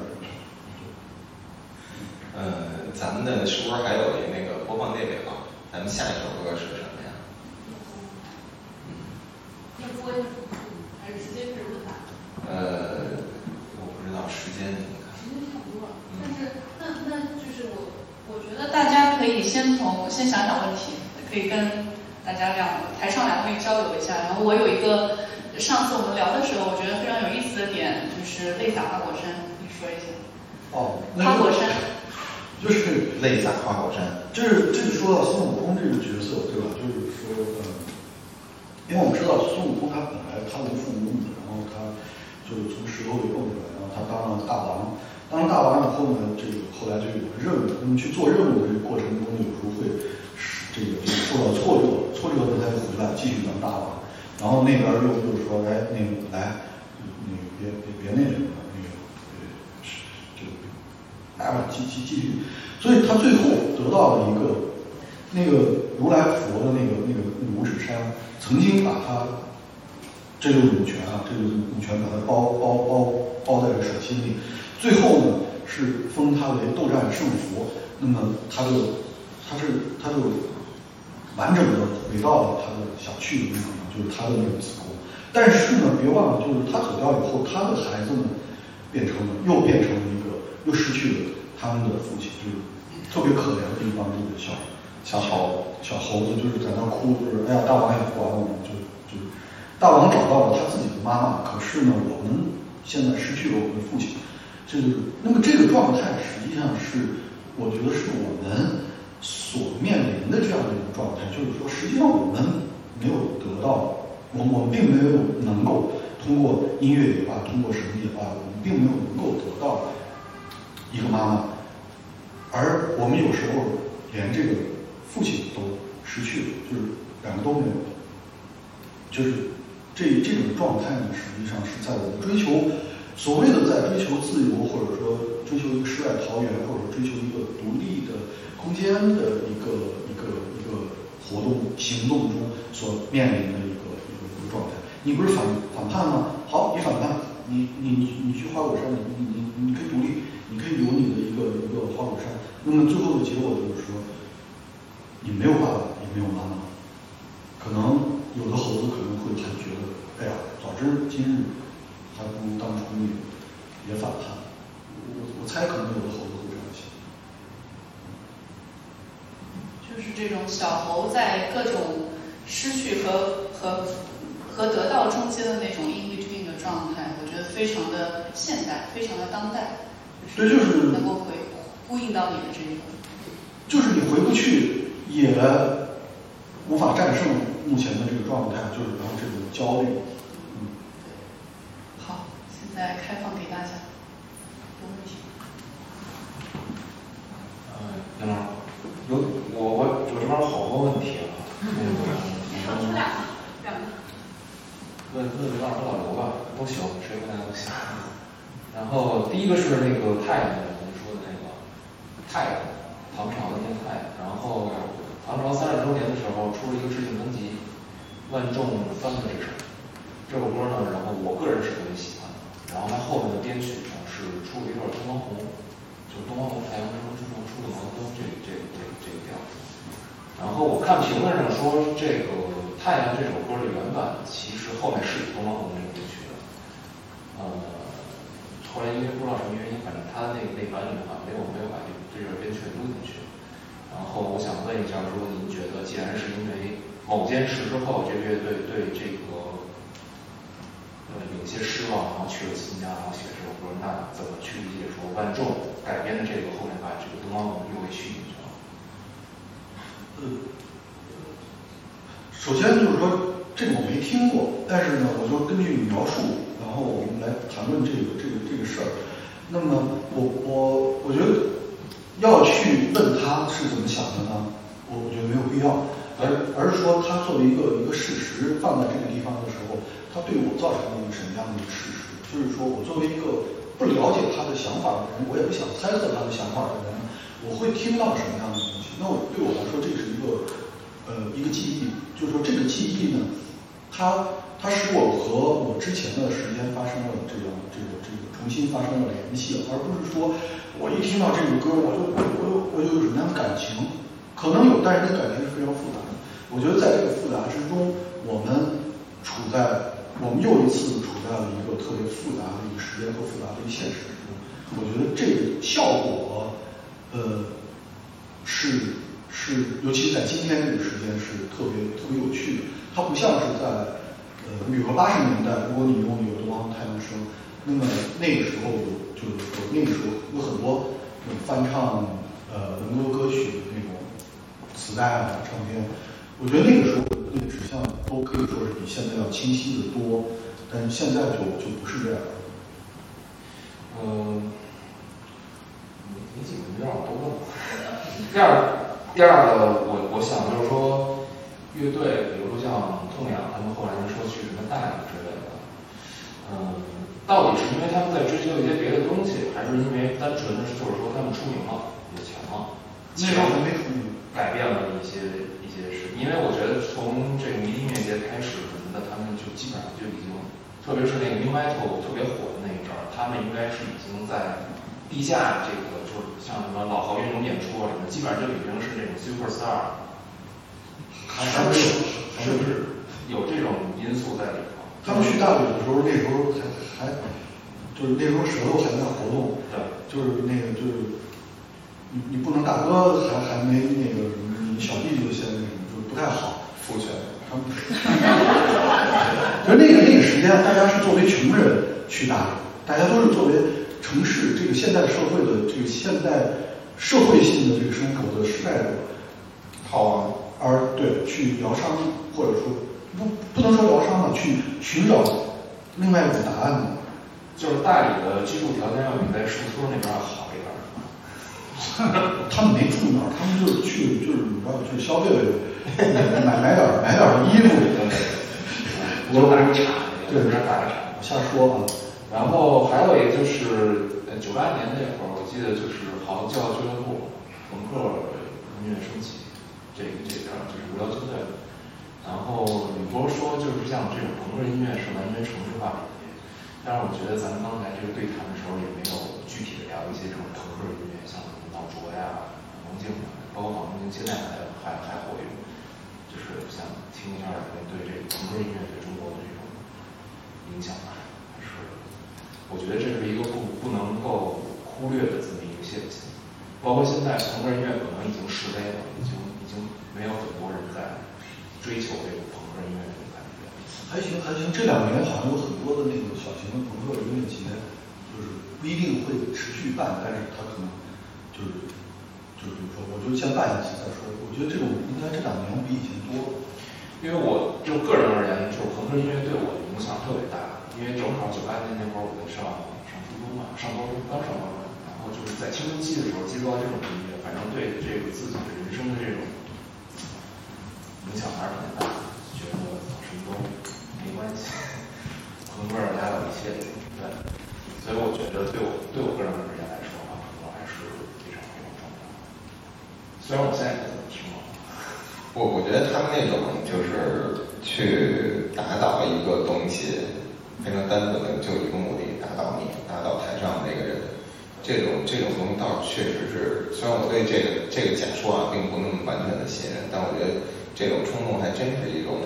呃，咱们的是不是还有一那个播放列表？咱们下一首歌是什么呀？要播一还是直接开始问答？呃，我不知道时间，你看。时间差不多了，但是那那就是我我觉得大家可以先从先想想问题，可以跟大家两台上两位交流一下。然后我有一个上次我们聊的时候，我觉得非常有意思的点就是泪洒花果山，你说一下。哦，花果山。就是泪洒花果山，就是这就说到孙悟空这个角色，对吧？就是说，嗯，因为我们知道孙悟空他本来他无父无母，然后他就是从石头里蹦出来，然后他当了大王，当了大王以后呢，这个后来就有了任务，那么去做任务的这个过程中，有时候会这个这个受到挫折，挫折了他就回来继续当大王，然后那边又又说，哎，那个来，那个别别别那什么。来吧，继继继续，所以他最后得到了一个那个如来佛的那个那个五指山，曾经把他这就是母权啊，这就是母权把他包包包包在了手心里，最后呢是封他为斗战胜佛，那么他就他是他就完整的回到了他的想去的地方，就是他的那个子宫，但是呢，别忘了，就是他走掉以后，他的孩子们变成了又变成了一个。又失去了他们的父亲，就是特别可怜的一帮这个小小猴小猴子，就是在那哭，就是哎呀，大王也不管我们，就大王找到了他自己的妈妈，可是呢，我们现在失去了我们的父亲，这就是那么这个状态实际上是，我觉得是我们所面临的这样的一个状态，就是说，实际上我们没有得到，我我们并没有能够通过音乐也罢，通过什么也罢，我们并没有能够得到。一个妈妈，而我们有时候连这个父亲都失去了，就是两个都没有，就是这这种状态呢，实际上是在我们追求所谓的在追求自由，或者说追求一个世外桃源，或者追求一个独立的空间的一个一个一个活动行动中所面临的一个一个一个状态。你不是反反叛吗？好，你反叛，你你你你去花果山，你你你你可以独立。你可以有你的一个一个花果山，那么最后的结果就是说，你没有爸爸，也没有妈妈，可能有的猴子可能会还觉得，哎呀，早知今日，还不如当初那个也反叛。我我猜可能有的猴子会这样想。就是这种小猴在各种失去和和和得到中间的那种 in between 的状态，我觉得非常的现代，非常的当代。对就是能够回呼应到你的这个，就是你回不去，也无法战胜目前的这个状态，就是然后这种焦虑。嗯，好，现在开放给大家，问题。嗯，杨老师，有我我我这边好多问题啊。那个，两个，两个。问问刘老师和老刘吧，都行，谁问大家都行。然后第一个是那个太阳，我们说的那个太阳，唐朝的那个太阳。然后唐朝三十周年的时候出了一个致敬专辑，万众翻的这首这首歌呢，然后我个人是特别喜欢的。然后它后面的编曲呢是出了一段东方红，就是东方红太阳之中之后出的毛泽东这这这这个调。然后我看评论上说这个太阳这首歌的原版其实后面是东方红那个编曲的，呃。后来因为不知道什么原因，反正他那那版里面话没有没有把这这段编曲录进去。然后我想问一下，说您觉得，既然是因为某件事之后，这个乐队对这个呃有些失望，然后去了新疆，然后写这首歌，那怎么去理解说万众改编的这个后面把这个东方红又给续进去了？呃，首先就是说这个我没听过，但是呢，我就根据你描述。然后我们来谈论这个这个这个事儿。那么我我我觉得要去问他是怎么想的呢？我我觉得没有必要，而而是说他作为一个一个事实放在这个地方的时候，他对我造成了一个什么样的一个事实？就是说我作为一个不了解他的想法的人，我也不想猜测他的想法的人，我会听到什么样的东西？那我对我来说，这是一个呃一个记忆，就是说这个记忆呢，它它使我和我之前的时间发生了这样这个这个重新发生了联系，而不是说我一听到这个歌我就我我有我就有什么样的感情，可能有，但是那感情是非常复杂的。我觉得在这个复杂之中，我们处在我们又一次处在了一个特别复杂的一个时间和复杂的一个现实之中。我觉得这个效果，呃，是是，尤其在今天这个时间是特别特别有趣的。它不像是在呃，比如说八十年代，如果你用那个东方太阳升，那么那个时候就是说那个时候有很多那种翻唱呃民歌歌曲的那种磁带啊唱片，我觉得那个时候那个指向都可以说是比现在要清晰的多，但是现在就就不是这样。嗯，你你几个没让我多问。第二，第二个，我我想就是说，乐队，比如说像痛仰，他们后来就说去什么大理之类的，嗯，到底是因为他们在追求一些别的东西，还是因为单纯的就是说他们出名了，有钱了？那时候没出名，改变了一些一些事。因为我觉得从这个音乐节开始什么的，他们就基本上就已经，特别是那个 New Metal 特别火的那一阵儿，他们应该是已经在地下这个，就是像什么老豪运动演出啊什么，基本上就已经是那种 super star。还没有，是不是有这种因素在里头？他们去大理的时候，那时候还还就是那时候舌头还在活动，对，就是那个就是你你不能大哥还还没那个什么你小弟就先那什么，就不太好。父权，他们，就那个那个时间，大家是作为穷人去大理，大家都是作为城市这个现代社会的这个现代社会性的这个生活的时代的好啊。而对去疗伤，或者说不不能说疗伤了，去寻找另外一种答案的，就是大理的居住条件要比在树村那边好一点。他们没住那儿，他们就是去就是你知道去消费，买买点买点衣服。我打个岔，对，不是打个岔，我瞎说啊。然后还有一个就是九八年那会儿，我记得就是好像叫俱乐部，朋克音乐升起。这个这边就是无聊军队，然后你不是说就是像这种朋克音乐是完全城市化产业，但是我觉得咱们刚才这个对谈的时候也没有具体的聊一些这种朋克音乐，像什么老卓呀、王静，包括王静现在还还还活跃，就是想听一下你们对这个朋克音乐对中国的这种影响吧，还是我觉得这是一个不不能够忽略的这么一个现象，包括现在朋克音乐可能已经式微了，已经。已经没有很多人在追求这个朋克音乐这种感觉。还行还行，这两年好像有很多的那个小型的朋克音乐节，就是不一定会持续办，但是他可能就是就比如说，我就先办一次再说。我觉得这种应该这两年比以前多。因为我就个人而言，就是朋克音乐对我的影响特别大。因为正好九八年那会儿我在上上初中嘛，上高中刚上高中，然然后就是在青春期的时候接触到这种音乐，反正对这个自己的人生的这种。影响还是很大，觉得什么都没关系，朋克压倒一切，对，所以我觉得对我对我个人而言来说啊，朋克还是非常非常重要的。虽然我现在不怎么听，我我觉得他们那种就是去打倒一个东西，非常单纯的就一个目的，打倒你，打倒台上的那个人，这种这种东西倒确实是，虽然我对这个这个假说啊并不那么完全的信任，但我觉得。这种冲动还真是一种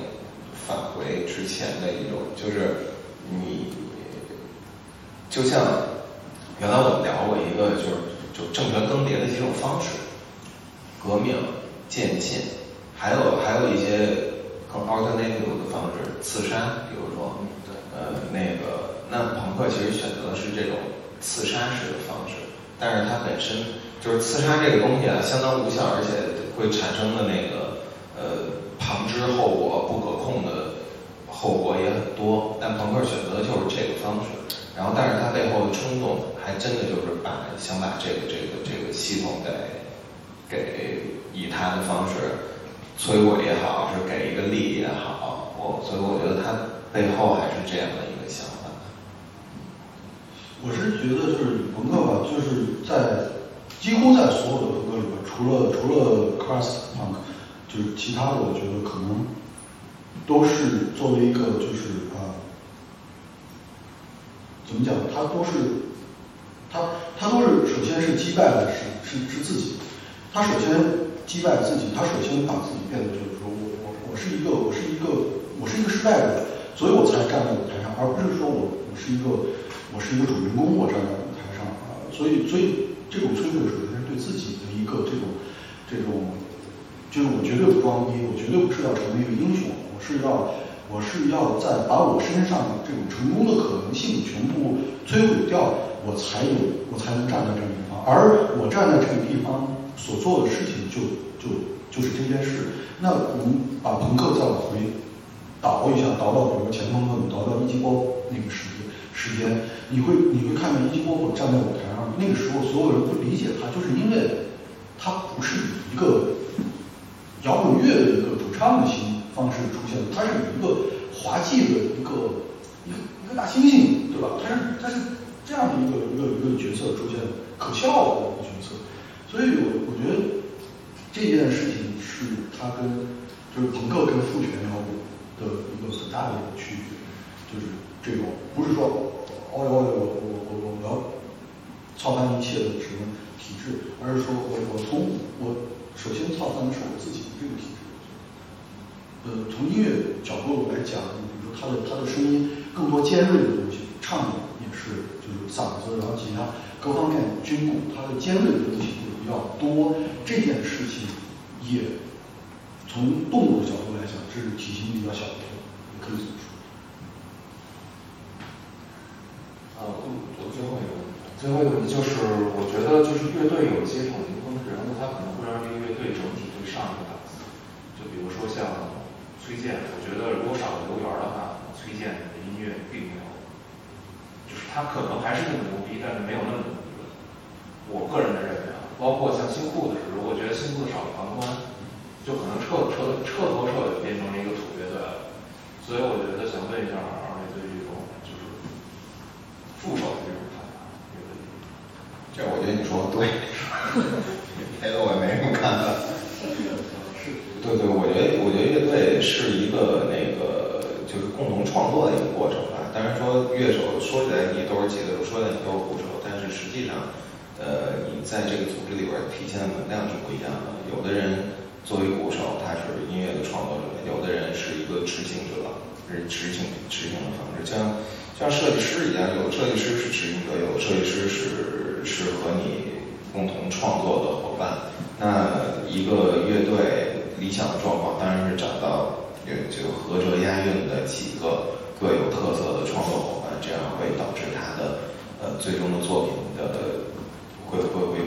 返回之前的一种，就是你就像原来我们聊过一个，就是就政权更迭的几种方式，革命、渐进，还有还有一些更 alternative 的方式，刺杀，比如说，呃，那个那朋克其实选择的是这种刺杀式的方式，但是它本身就是刺杀这个东西啊，相当无效，而且会产生的那个。呃，旁支后果不可控的后果也很多，但朋克选择就是这个方式。然后，但是他背后的冲动，还真的就是把想把这个这个这个系统给给以他的方式摧毁也好，是给一个利也好，我所以我觉得他背后还是这样的。我是觉得就是朋克吧，就是在几乎在所有的朋克里边，除了除了 crust punk。就是其他的，我觉得可能都是作为一个就是啊，怎么讲？他都是他他都是首先是击败了是是是自己，他首先击败自己，他首先把自己变得就是说我我我是一个我是一个我是一个失败者，所以我才站在舞台上，而不是说我我是一个我是一个主人公，我站在舞台上啊，所以所以这种摧毁首先是对自己的一个这种这种。就是我绝对不装逼，我绝对不是要成为一个英雄，我是要，我是要在把我身上这种成功的可能性全部摧毁掉，我才有，我才能站在这个地方。而我站在这个地方所做的事情，就就就是这件事。那我们把朋克再往回倒一下，倒到比如说前朋克，倒到一级波那个时时间，你会你会看到一级波站在舞台上，那个时候所有人不理解他，就是因为他不是以一个。摇滚乐的一个主唱的形方式出现了，他是一个滑稽的一个一个一个大猩猩，对吧？他是他是这样的一个一个一个角色出现，可笑的一个角色。所以我我觉得这件事情是他跟就是朋克跟父权摇滚的一个很大的一个区别，就是这种不是说哦哟我我我我我要操盘一切的什么体制，而是说我我从我。首先操盘的是我自己的这个体制，呃，从音乐角度来讲，比如说他的他的声音更多尖锐的东西，唱的也是就是嗓子，然后吉他各方面军鼓，它的尖锐的东西会比较多。这件事情也从动物的角度来讲，这是体型比较小的，可以呃。我最后一个问题，最后一个问题就是，我觉得就是乐队有一些这种灵魂人物，他可能会让这个乐队整体会上一个档次。就比如说像崔健，我觉得如果少了刘源的话，崔健的音乐并没有，就是他可能还是那么牛逼，但是没有那么牛逼。我个人的认为啊，包括像新裤子似的，我觉得新裤子少了庞宽，就可能彻彻彻头彻尾变成了一个土乐队了。所以我觉得想问一下副手的这种看法。这我觉得你说的对，别的我也没什么看法。对对，我觉得我觉得乐队是一个那个就是共同创作的一个过程吧。当然说乐手说起来你都是吉他手，说起来你都是鼓手，但是实际上，呃，你在这个组织里边体现的能量是不一样的。有的人作为鼓手，他是音乐的创作者；有的人是一个执行者，是执行执行的方式。像像设计师一样，有的设计师是执行者，有的设计师是。是和你共同创作的伙伴。那一个乐队理想的状况当然是找到有就合辙押韵的几个各有特色的创作伙伴，这样会导致他的呃最终的作品的会会会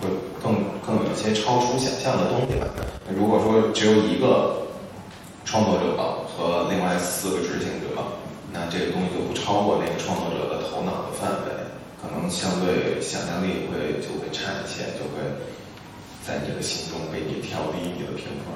会更更有一些超出想象的东西吧。如果说只有一个创作者和另外四个执行者，那这个东西就不超过那个创作者的头脑的范围。可能相对想象力会就会差一些，就会在这个心中被你调低你的评分。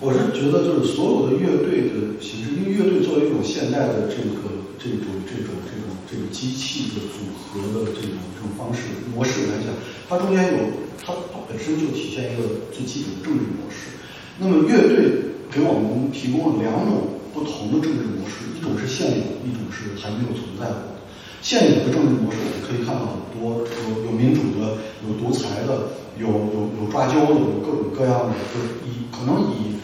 我是觉得，就是所有的乐队的形式，因为乐队作为一种现代的这个这种这种这种这个机器的组合的这种这种方式模式来讲，它中间有它本身就体现一个最基本的政治模式。那么乐队给我们提供了两种不同的政治模式，一种是现有，一种是还没有存在过的。现有的政治模式，我们可以看到很多，有有民主的，有独裁的，有有有抓阄的，有各种各样的，就是以可能以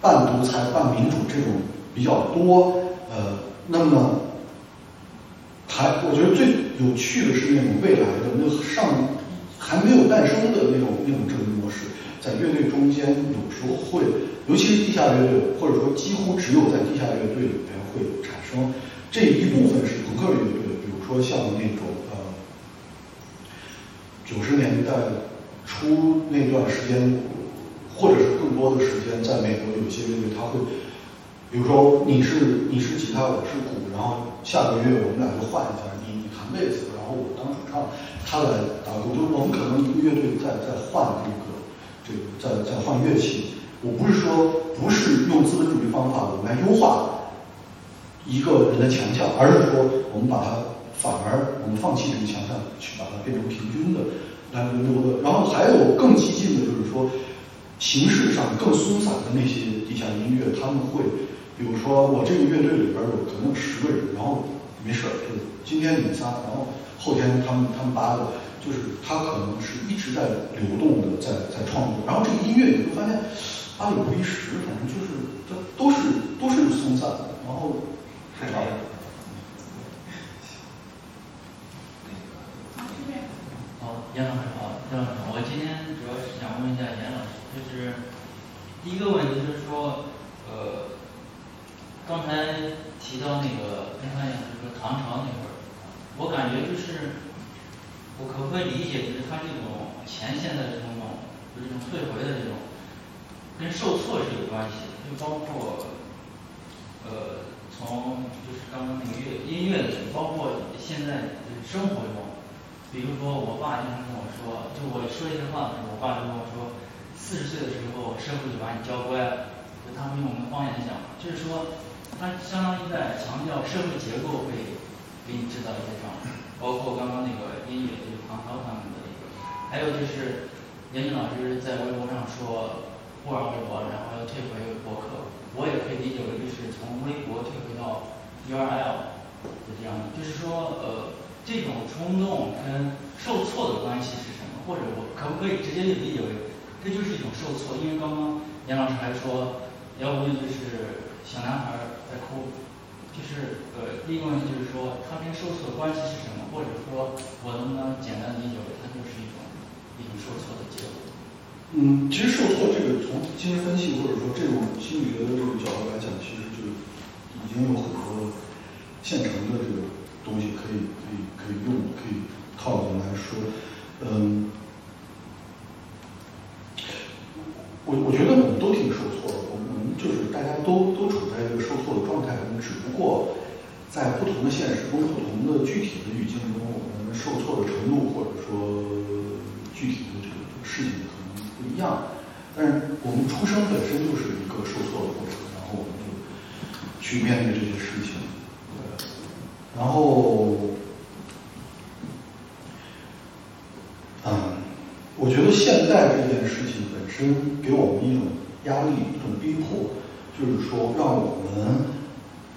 半独裁半民主这种比较多。呃，那么还我觉得最有趣的是那种未来的那上还没有诞生的那种那种政治模式，在乐队中间有会，尤其是地下乐队，或者说几乎只有在地下乐队里面会产生这一部分是朋克乐队。比如说像那种呃，九十年代初那段时间，或者是更多的时间，在美国有些乐队他会，比如说你是你是吉他，我是鼓，然后下个月我们俩就换一下，你你弹贝斯，然后我当主唱，他来打鼓，就我们可能一个乐队在在换这个这个在在换乐器。我不是说不是用资本主义方法我们来优化一个人的强项，而是说我们把它。反而我们放弃这个强项，去把它变成平均的来轮流的。然后还有更激进的，就是说，形式上更松散的那些地下音乐，他们会，比如说我这个乐队里边有可能有十个人，然后没事儿，就今天你们仨，然后后天他们他们八个，就是他可能是一直在流动的在在创作，然后这个音乐你会发现八九不离十，反正就是它都是都是松散的，然后太好了。好，严老师好，严老师好。我今天主要是想问一下严老师，就是第一个问题就是说，呃，刚才提到那个跟他讲就是唐朝那会儿，我感觉就是我可不可以理解，就是他这种前现代的这种，就这种退回的这种，跟受挫是有关系的，就包括呃从就是刚刚那个乐音乐的，包括现在就是生活中。比如说，我爸经常跟我说，就我说一些话的时候，我爸就跟我说，四十岁的时候，社会就把你教乖了。就他们用我们方言讲，就是说，他相当于在强调社会结构会给你制造一些障碍，包括刚刚那个音乐，就是唐涛他们的一个，还有就是严俊老师在微博上说不玩微博，然后要退回博客，我也可以理解为就是从微博退回到 URL 就这样的，就是说呃。这种冲动跟受挫的关系是什么？或者我可不可以直接就理解为，这就是一种受挫？因为刚刚严老师还说，要不就是小男孩在哭，就是呃，第一个就是说，他跟受挫的关系是什么？或者说，我能不能简单理解为，它就是一种一种受挫的结果？嗯，其实受挫这个从精神分析或者说这种心理学的这个角度来讲，其实就已经有很多现成的这个。东西可以可以可以用，可以套进来说，嗯，我我觉得我们都挺受挫的，就是大家都都处在一个受挫的状态中，只不过在不同的现实中、不同的具体的语境中，我们受挫的程度或者说具体的这个事情可能不一样。但是我们出生本身就是一个受挫的过程，然后我们就去面对这些事情。然后，嗯，我觉得现在这件事情本身给我们一种压力，一种逼迫，就是说让我们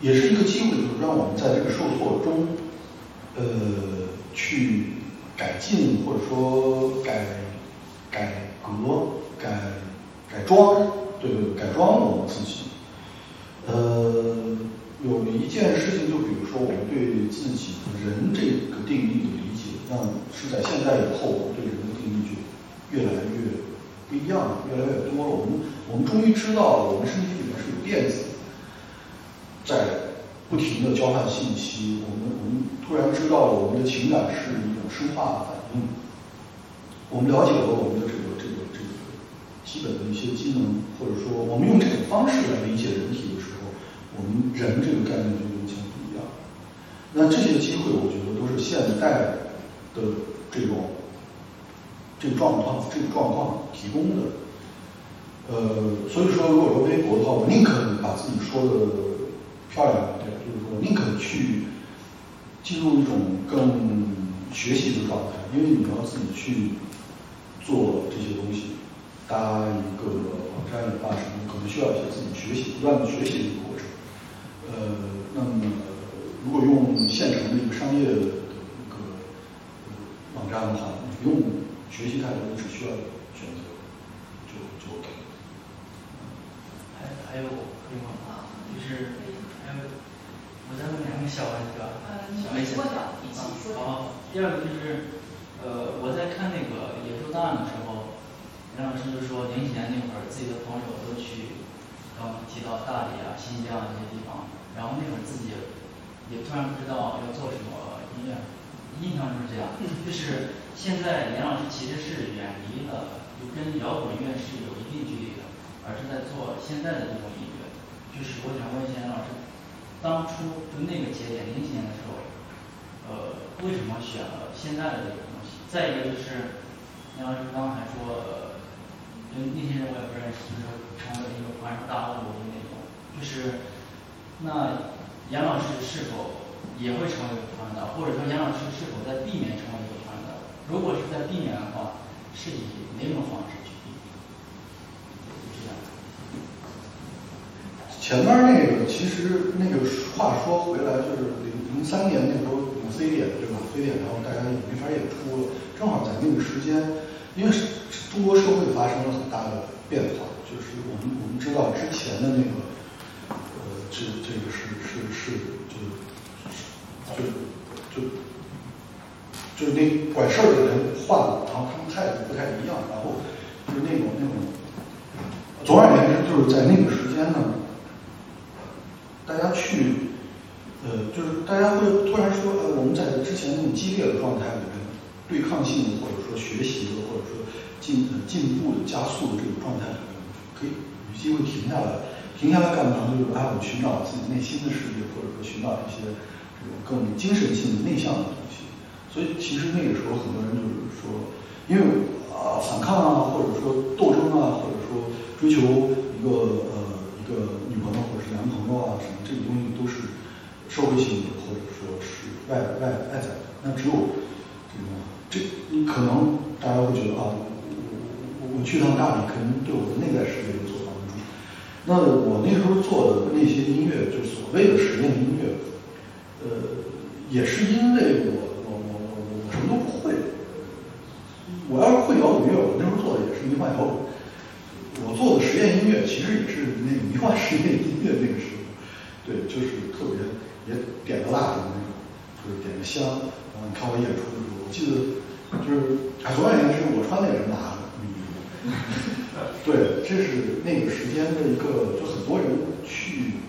也是一个机会，就是让我们在这个受挫中，呃，去改进或者说改改革、改改装，对对，改装我们自己，呃。有一件事情，就比如说我们对自己人这个定义的理解，那是在现在以后，我对人的定义就越来越不一样了，越来越多了。我们我们终于知道了，我们身体里面是有电子在不停的交换信息。我们我们突然知道了，我们的情感是一种生化的反应。我们了解了我们的这个这个这个基本的一些机能，或者说我们用这种方式来理解人体的时候。我们人这个概念就完全不一样了。那这些机会，我觉得都是现代的这种这个状况、这个状况提供的。呃，所以说，如果说微博的话，我宁可把自己说的漂亮一点，就是说，我宁可去进入一种更学习的状态，因为你要自己去做这些东西，搭一个网站的话，什么可能需要一些自己学习、不断的学习的一个过程。呃，那么如果用现成的一个商业的一个网站的话，你用学习太多，你只需要选择就就 OK。还还有可以问吗？就是还有，我再问两个小问题吧。小问题。好，第二个就是呃，我在看那个《野兽档案》的时候，杨老师就说零几年那会儿自己的朋友都去，刚提到大理啊、新疆这些地方。然后那会儿自己也突然不知道要做什么音乐，印象就是这样。就是现在严老师其实是远离了，就跟摇滚乐是有一定距离的，而是在做现在的这种音乐。就是我想问一下严老师，当初就那个节点零几年的时候，呃，为什么选了现在的这个东西？再一个就是严老师刚才说，就那些人我也不认识，就是成为一个传说大物的那种，就是。那杨老师是否也会成为一个传道？或者说杨老师是否在避免成为？如果是在避免的话，是以哪种方式去避免？这样。前面那个，其实那个话说回来，就是零零三年那时候有非典，对吧？非典，然后大家也没法演出了。正好在那个时间，因为中国社会发生了很大的变化，就是我们我们知道之前的那个，呃，这这个是是是，就就就。就是那管事儿的人换了，然后他们态度不太一样，然后就是那种那种，总而言之，就是在那个时间呢。大家去，呃，就是大家会突然说，呃，我们在之前那种激烈的状态里面，对抗性的或者说学习的或者说进进步的加速的这种状态里面，可以有机会停下来，停下来干嘛？就是哎，我寻找自己内心的世界，或者说寻找一些这种更精神性的内向的。所以其实那个时候很多人就是说，因为啊反抗啊，或者说斗争啊，或者说追求一个呃一个女朋友或者是男朋友啊什么。这个东西都是社会性的，或者说是外外外在的。那只有这个，这你可能大家会觉得啊，我我我去趟大理，肯定对我的内在世界有所帮助。那我那时候做的那些音乐，就所谓的实验音乐，呃，也是因为我什么都不会。我要是会摇滚乐，我那时候做的也是迷幻摇滚。我做的实验音乐，其实也是那个迷幻实验音乐那个时候。对，就是特别也点个蜡烛那种，就是点个香。然后你看我演出的时候，我记得就是，总而言之，我穿的也是麻的。对，这是那个时间的一个，就很多人去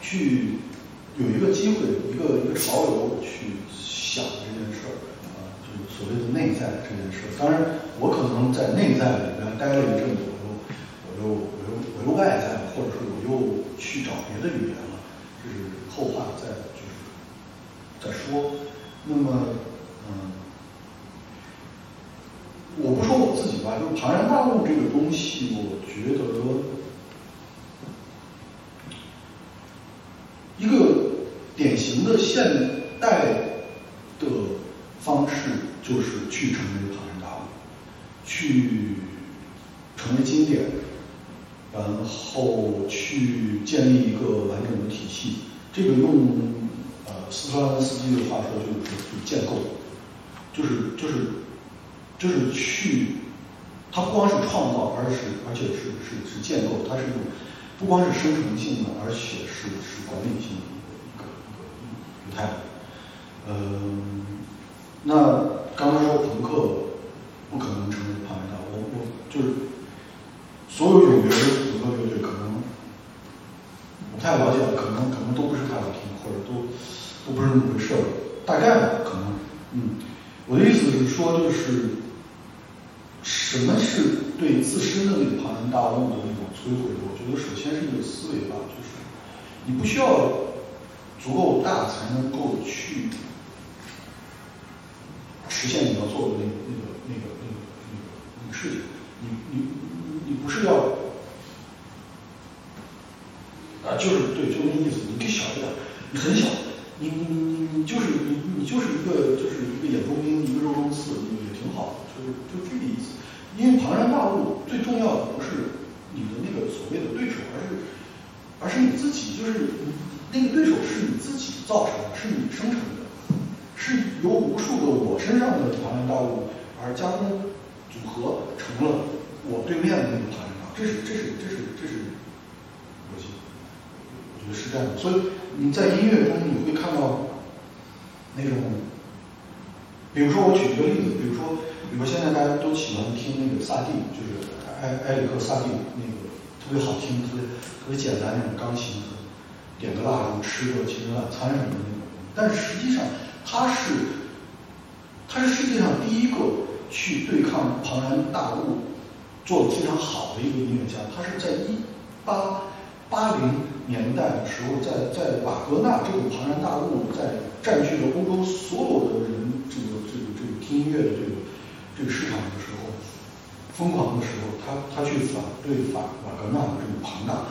去有一个机会，一个一个潮流去想这件事儿啊，就是所谓的内在这件事儿。当然，我可能在内在里边待了一阵子，我又我又我又我又外在，或者说我又。去找别的语言了，这是后话，再就是再说。那么，嗯，我不说我自己吧，就庞然大物这个东西，我觉得一个典型的现代的方式，就是去成为庞然大物，去成为经典。然后去建立一个完整的体系，这个用呃斯特拉文斯基的话说就是去建构，就是就是就是去，它不光是创造，而是而且是是是建构，它是一种不光是生成性的，而且是是管理性的一个一个一个态度。嗯，那刚才说朋克不可能成为庞然大物，我我就是。所有有名的朋克乐队可能不太了解，可能可能都不是太好听，或者都都不是那么回事儿。大概吧可能，嗯，我的意思是说，就是什么是对自身的那个庞然大物的那种摧毁？我觉得首先是一个思维吧，就是你不需要足够大才能够去实现你要做的那那个那个那个那个那个事情，你你。你不是要啊，就是对，就那意思。你更小一点，你很小，你你你你你就是你你就是一个就是一个眼中钉，一个肉中刺，也挺好的，就是就这个意思。因为庞然大物最重要的不是你的那个所谓的对手，而是而是你自己，就是那个对手是你自己造成的，是你生成的，是由无数个我身上的庞然大物而加工组合成了。我对面的那个团长，这是这是这是这是逻辑，我觉得是这样的。所以你在音乐中你会看到那种，比如说我举一个例子，比如说，比如现在大家都喜欢听那个萨蒂，就是埃埃里克萨蒂那个特别好听、特别特别简单那种钢琴，点个蜡烛、吃个情人晚餐什么的那种。但是实际上他是他是世界上第一个去对抗庞然大物。做的非常好的一个音乐家，他是在一八八零年代的时候，在在瓦格纳这种庞然大物在占据了欧洲所有的人这个这个这个听音乐的这个这个市场的时候，疯狂的时候，他他去反对反瓦格纳的这种庞大，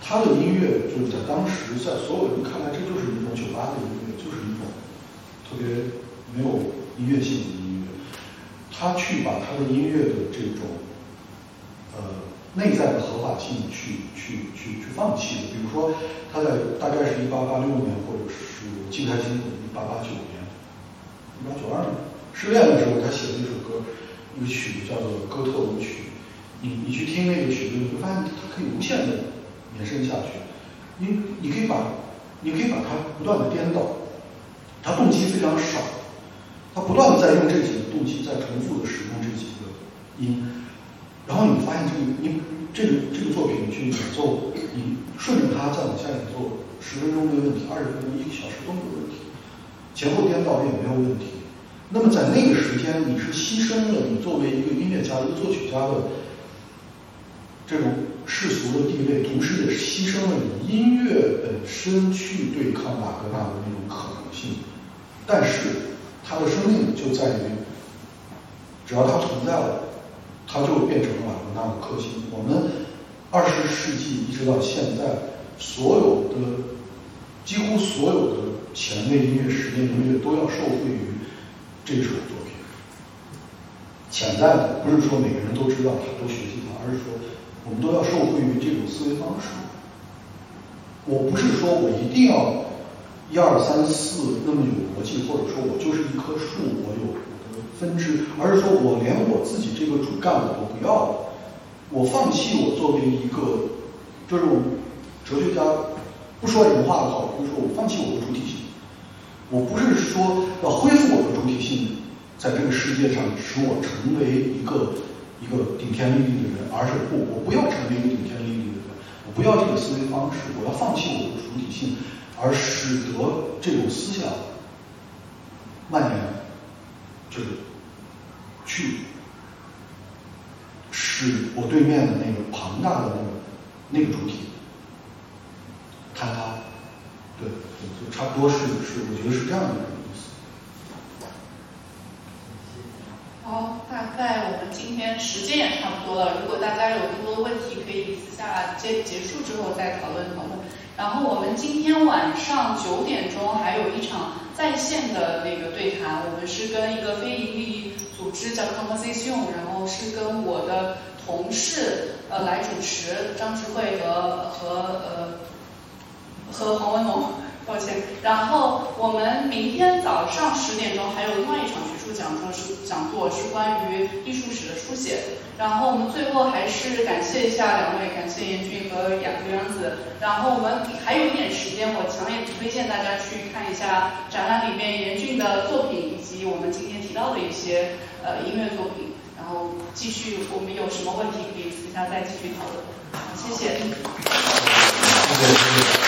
他的音乐就是在当时在所有人看来，这就是一种酒吧的音乐，就是一种特别没有音乐性的音乐，他去把他的音乐的这种。呃内在的合法性去去去去放弃的。比如说，他在大概是一八八六年，或者是金开心一八八九年、一八九二年失恋的时候，他写的一首歌，一个曲子叫做《哥特舞曲》。你你去听那个曲子，你会发现它可以无限的延伸下去。你你可以把你可以把它不断的颠倒，他动机非常少，他不断的在用这几个动机在重复的使用这几个音，然后你发现这个你这个这个作品去演奏，你顺着它再往下演奏，十分钟没问题，二十分钟一个小时都没有问题，前后颠倒也没有问题。那么在那个时间，你是牺牲了你作为一个音乐家、一个作曲家的这种世俗的地位，同时也牺牲了你音乐本身去对抗瓦格纳的那种可能性。但是他的生命就在于，只要他存在了，他就变成了瓦格纳的克星。我们二十世纪一直到现在，所有的几乎所有的前卫音乐、实验音乐都要受惠于这首作品。潜在的不是说每个人都知道它、都学习它，而是说我们都要受惠于这种思维方式。我不是说我一定要一二三四那么有逻辑，或者说我就是一棵树，我有我的分支，而是说我连我自己这个主干我都不要了，我放弃我作为一个，就是哲学家不说人话的好，就是说我放弃我的主体性，我不是说要恢复我的主体性，在这个世界上使我成为一个一个顶天立地的人，而是不，我不要成为一个顶天立地的人，我不要这个思维方式，我要放弃我的主体性，而使得这种思想蔓延，就是去使我对面的那个庞大的那个那个主体坍塌，对，就差不多是是，我觉得是这样的一个意思。好，大概我们今天时间也差不多了。如果大家有更多问题，可以私下结结束之后再讨论讨论。然后我们今天晚上九点钟还有一场在线的那个对谈，我们是跟一个非营利组织叫 Conversation，然后是跟我的同事呃来主持，张智慧和和呃和黄文龙。抱歉，然后我们明天早上十点钟还有另外一场学术讲座，是讲座是关于艺术史的书写。然后我们最后还是感谢一下两位，感谢严俊和杨刘洋子。然后我们还有一点时间，我强烈推荐大家去看一下展览里面严俊的作品，以及我们今天提到的一些呃音乐作品。然后继续，我们有什么问题可以私下再继续讨论。好，谢谢。谢谢。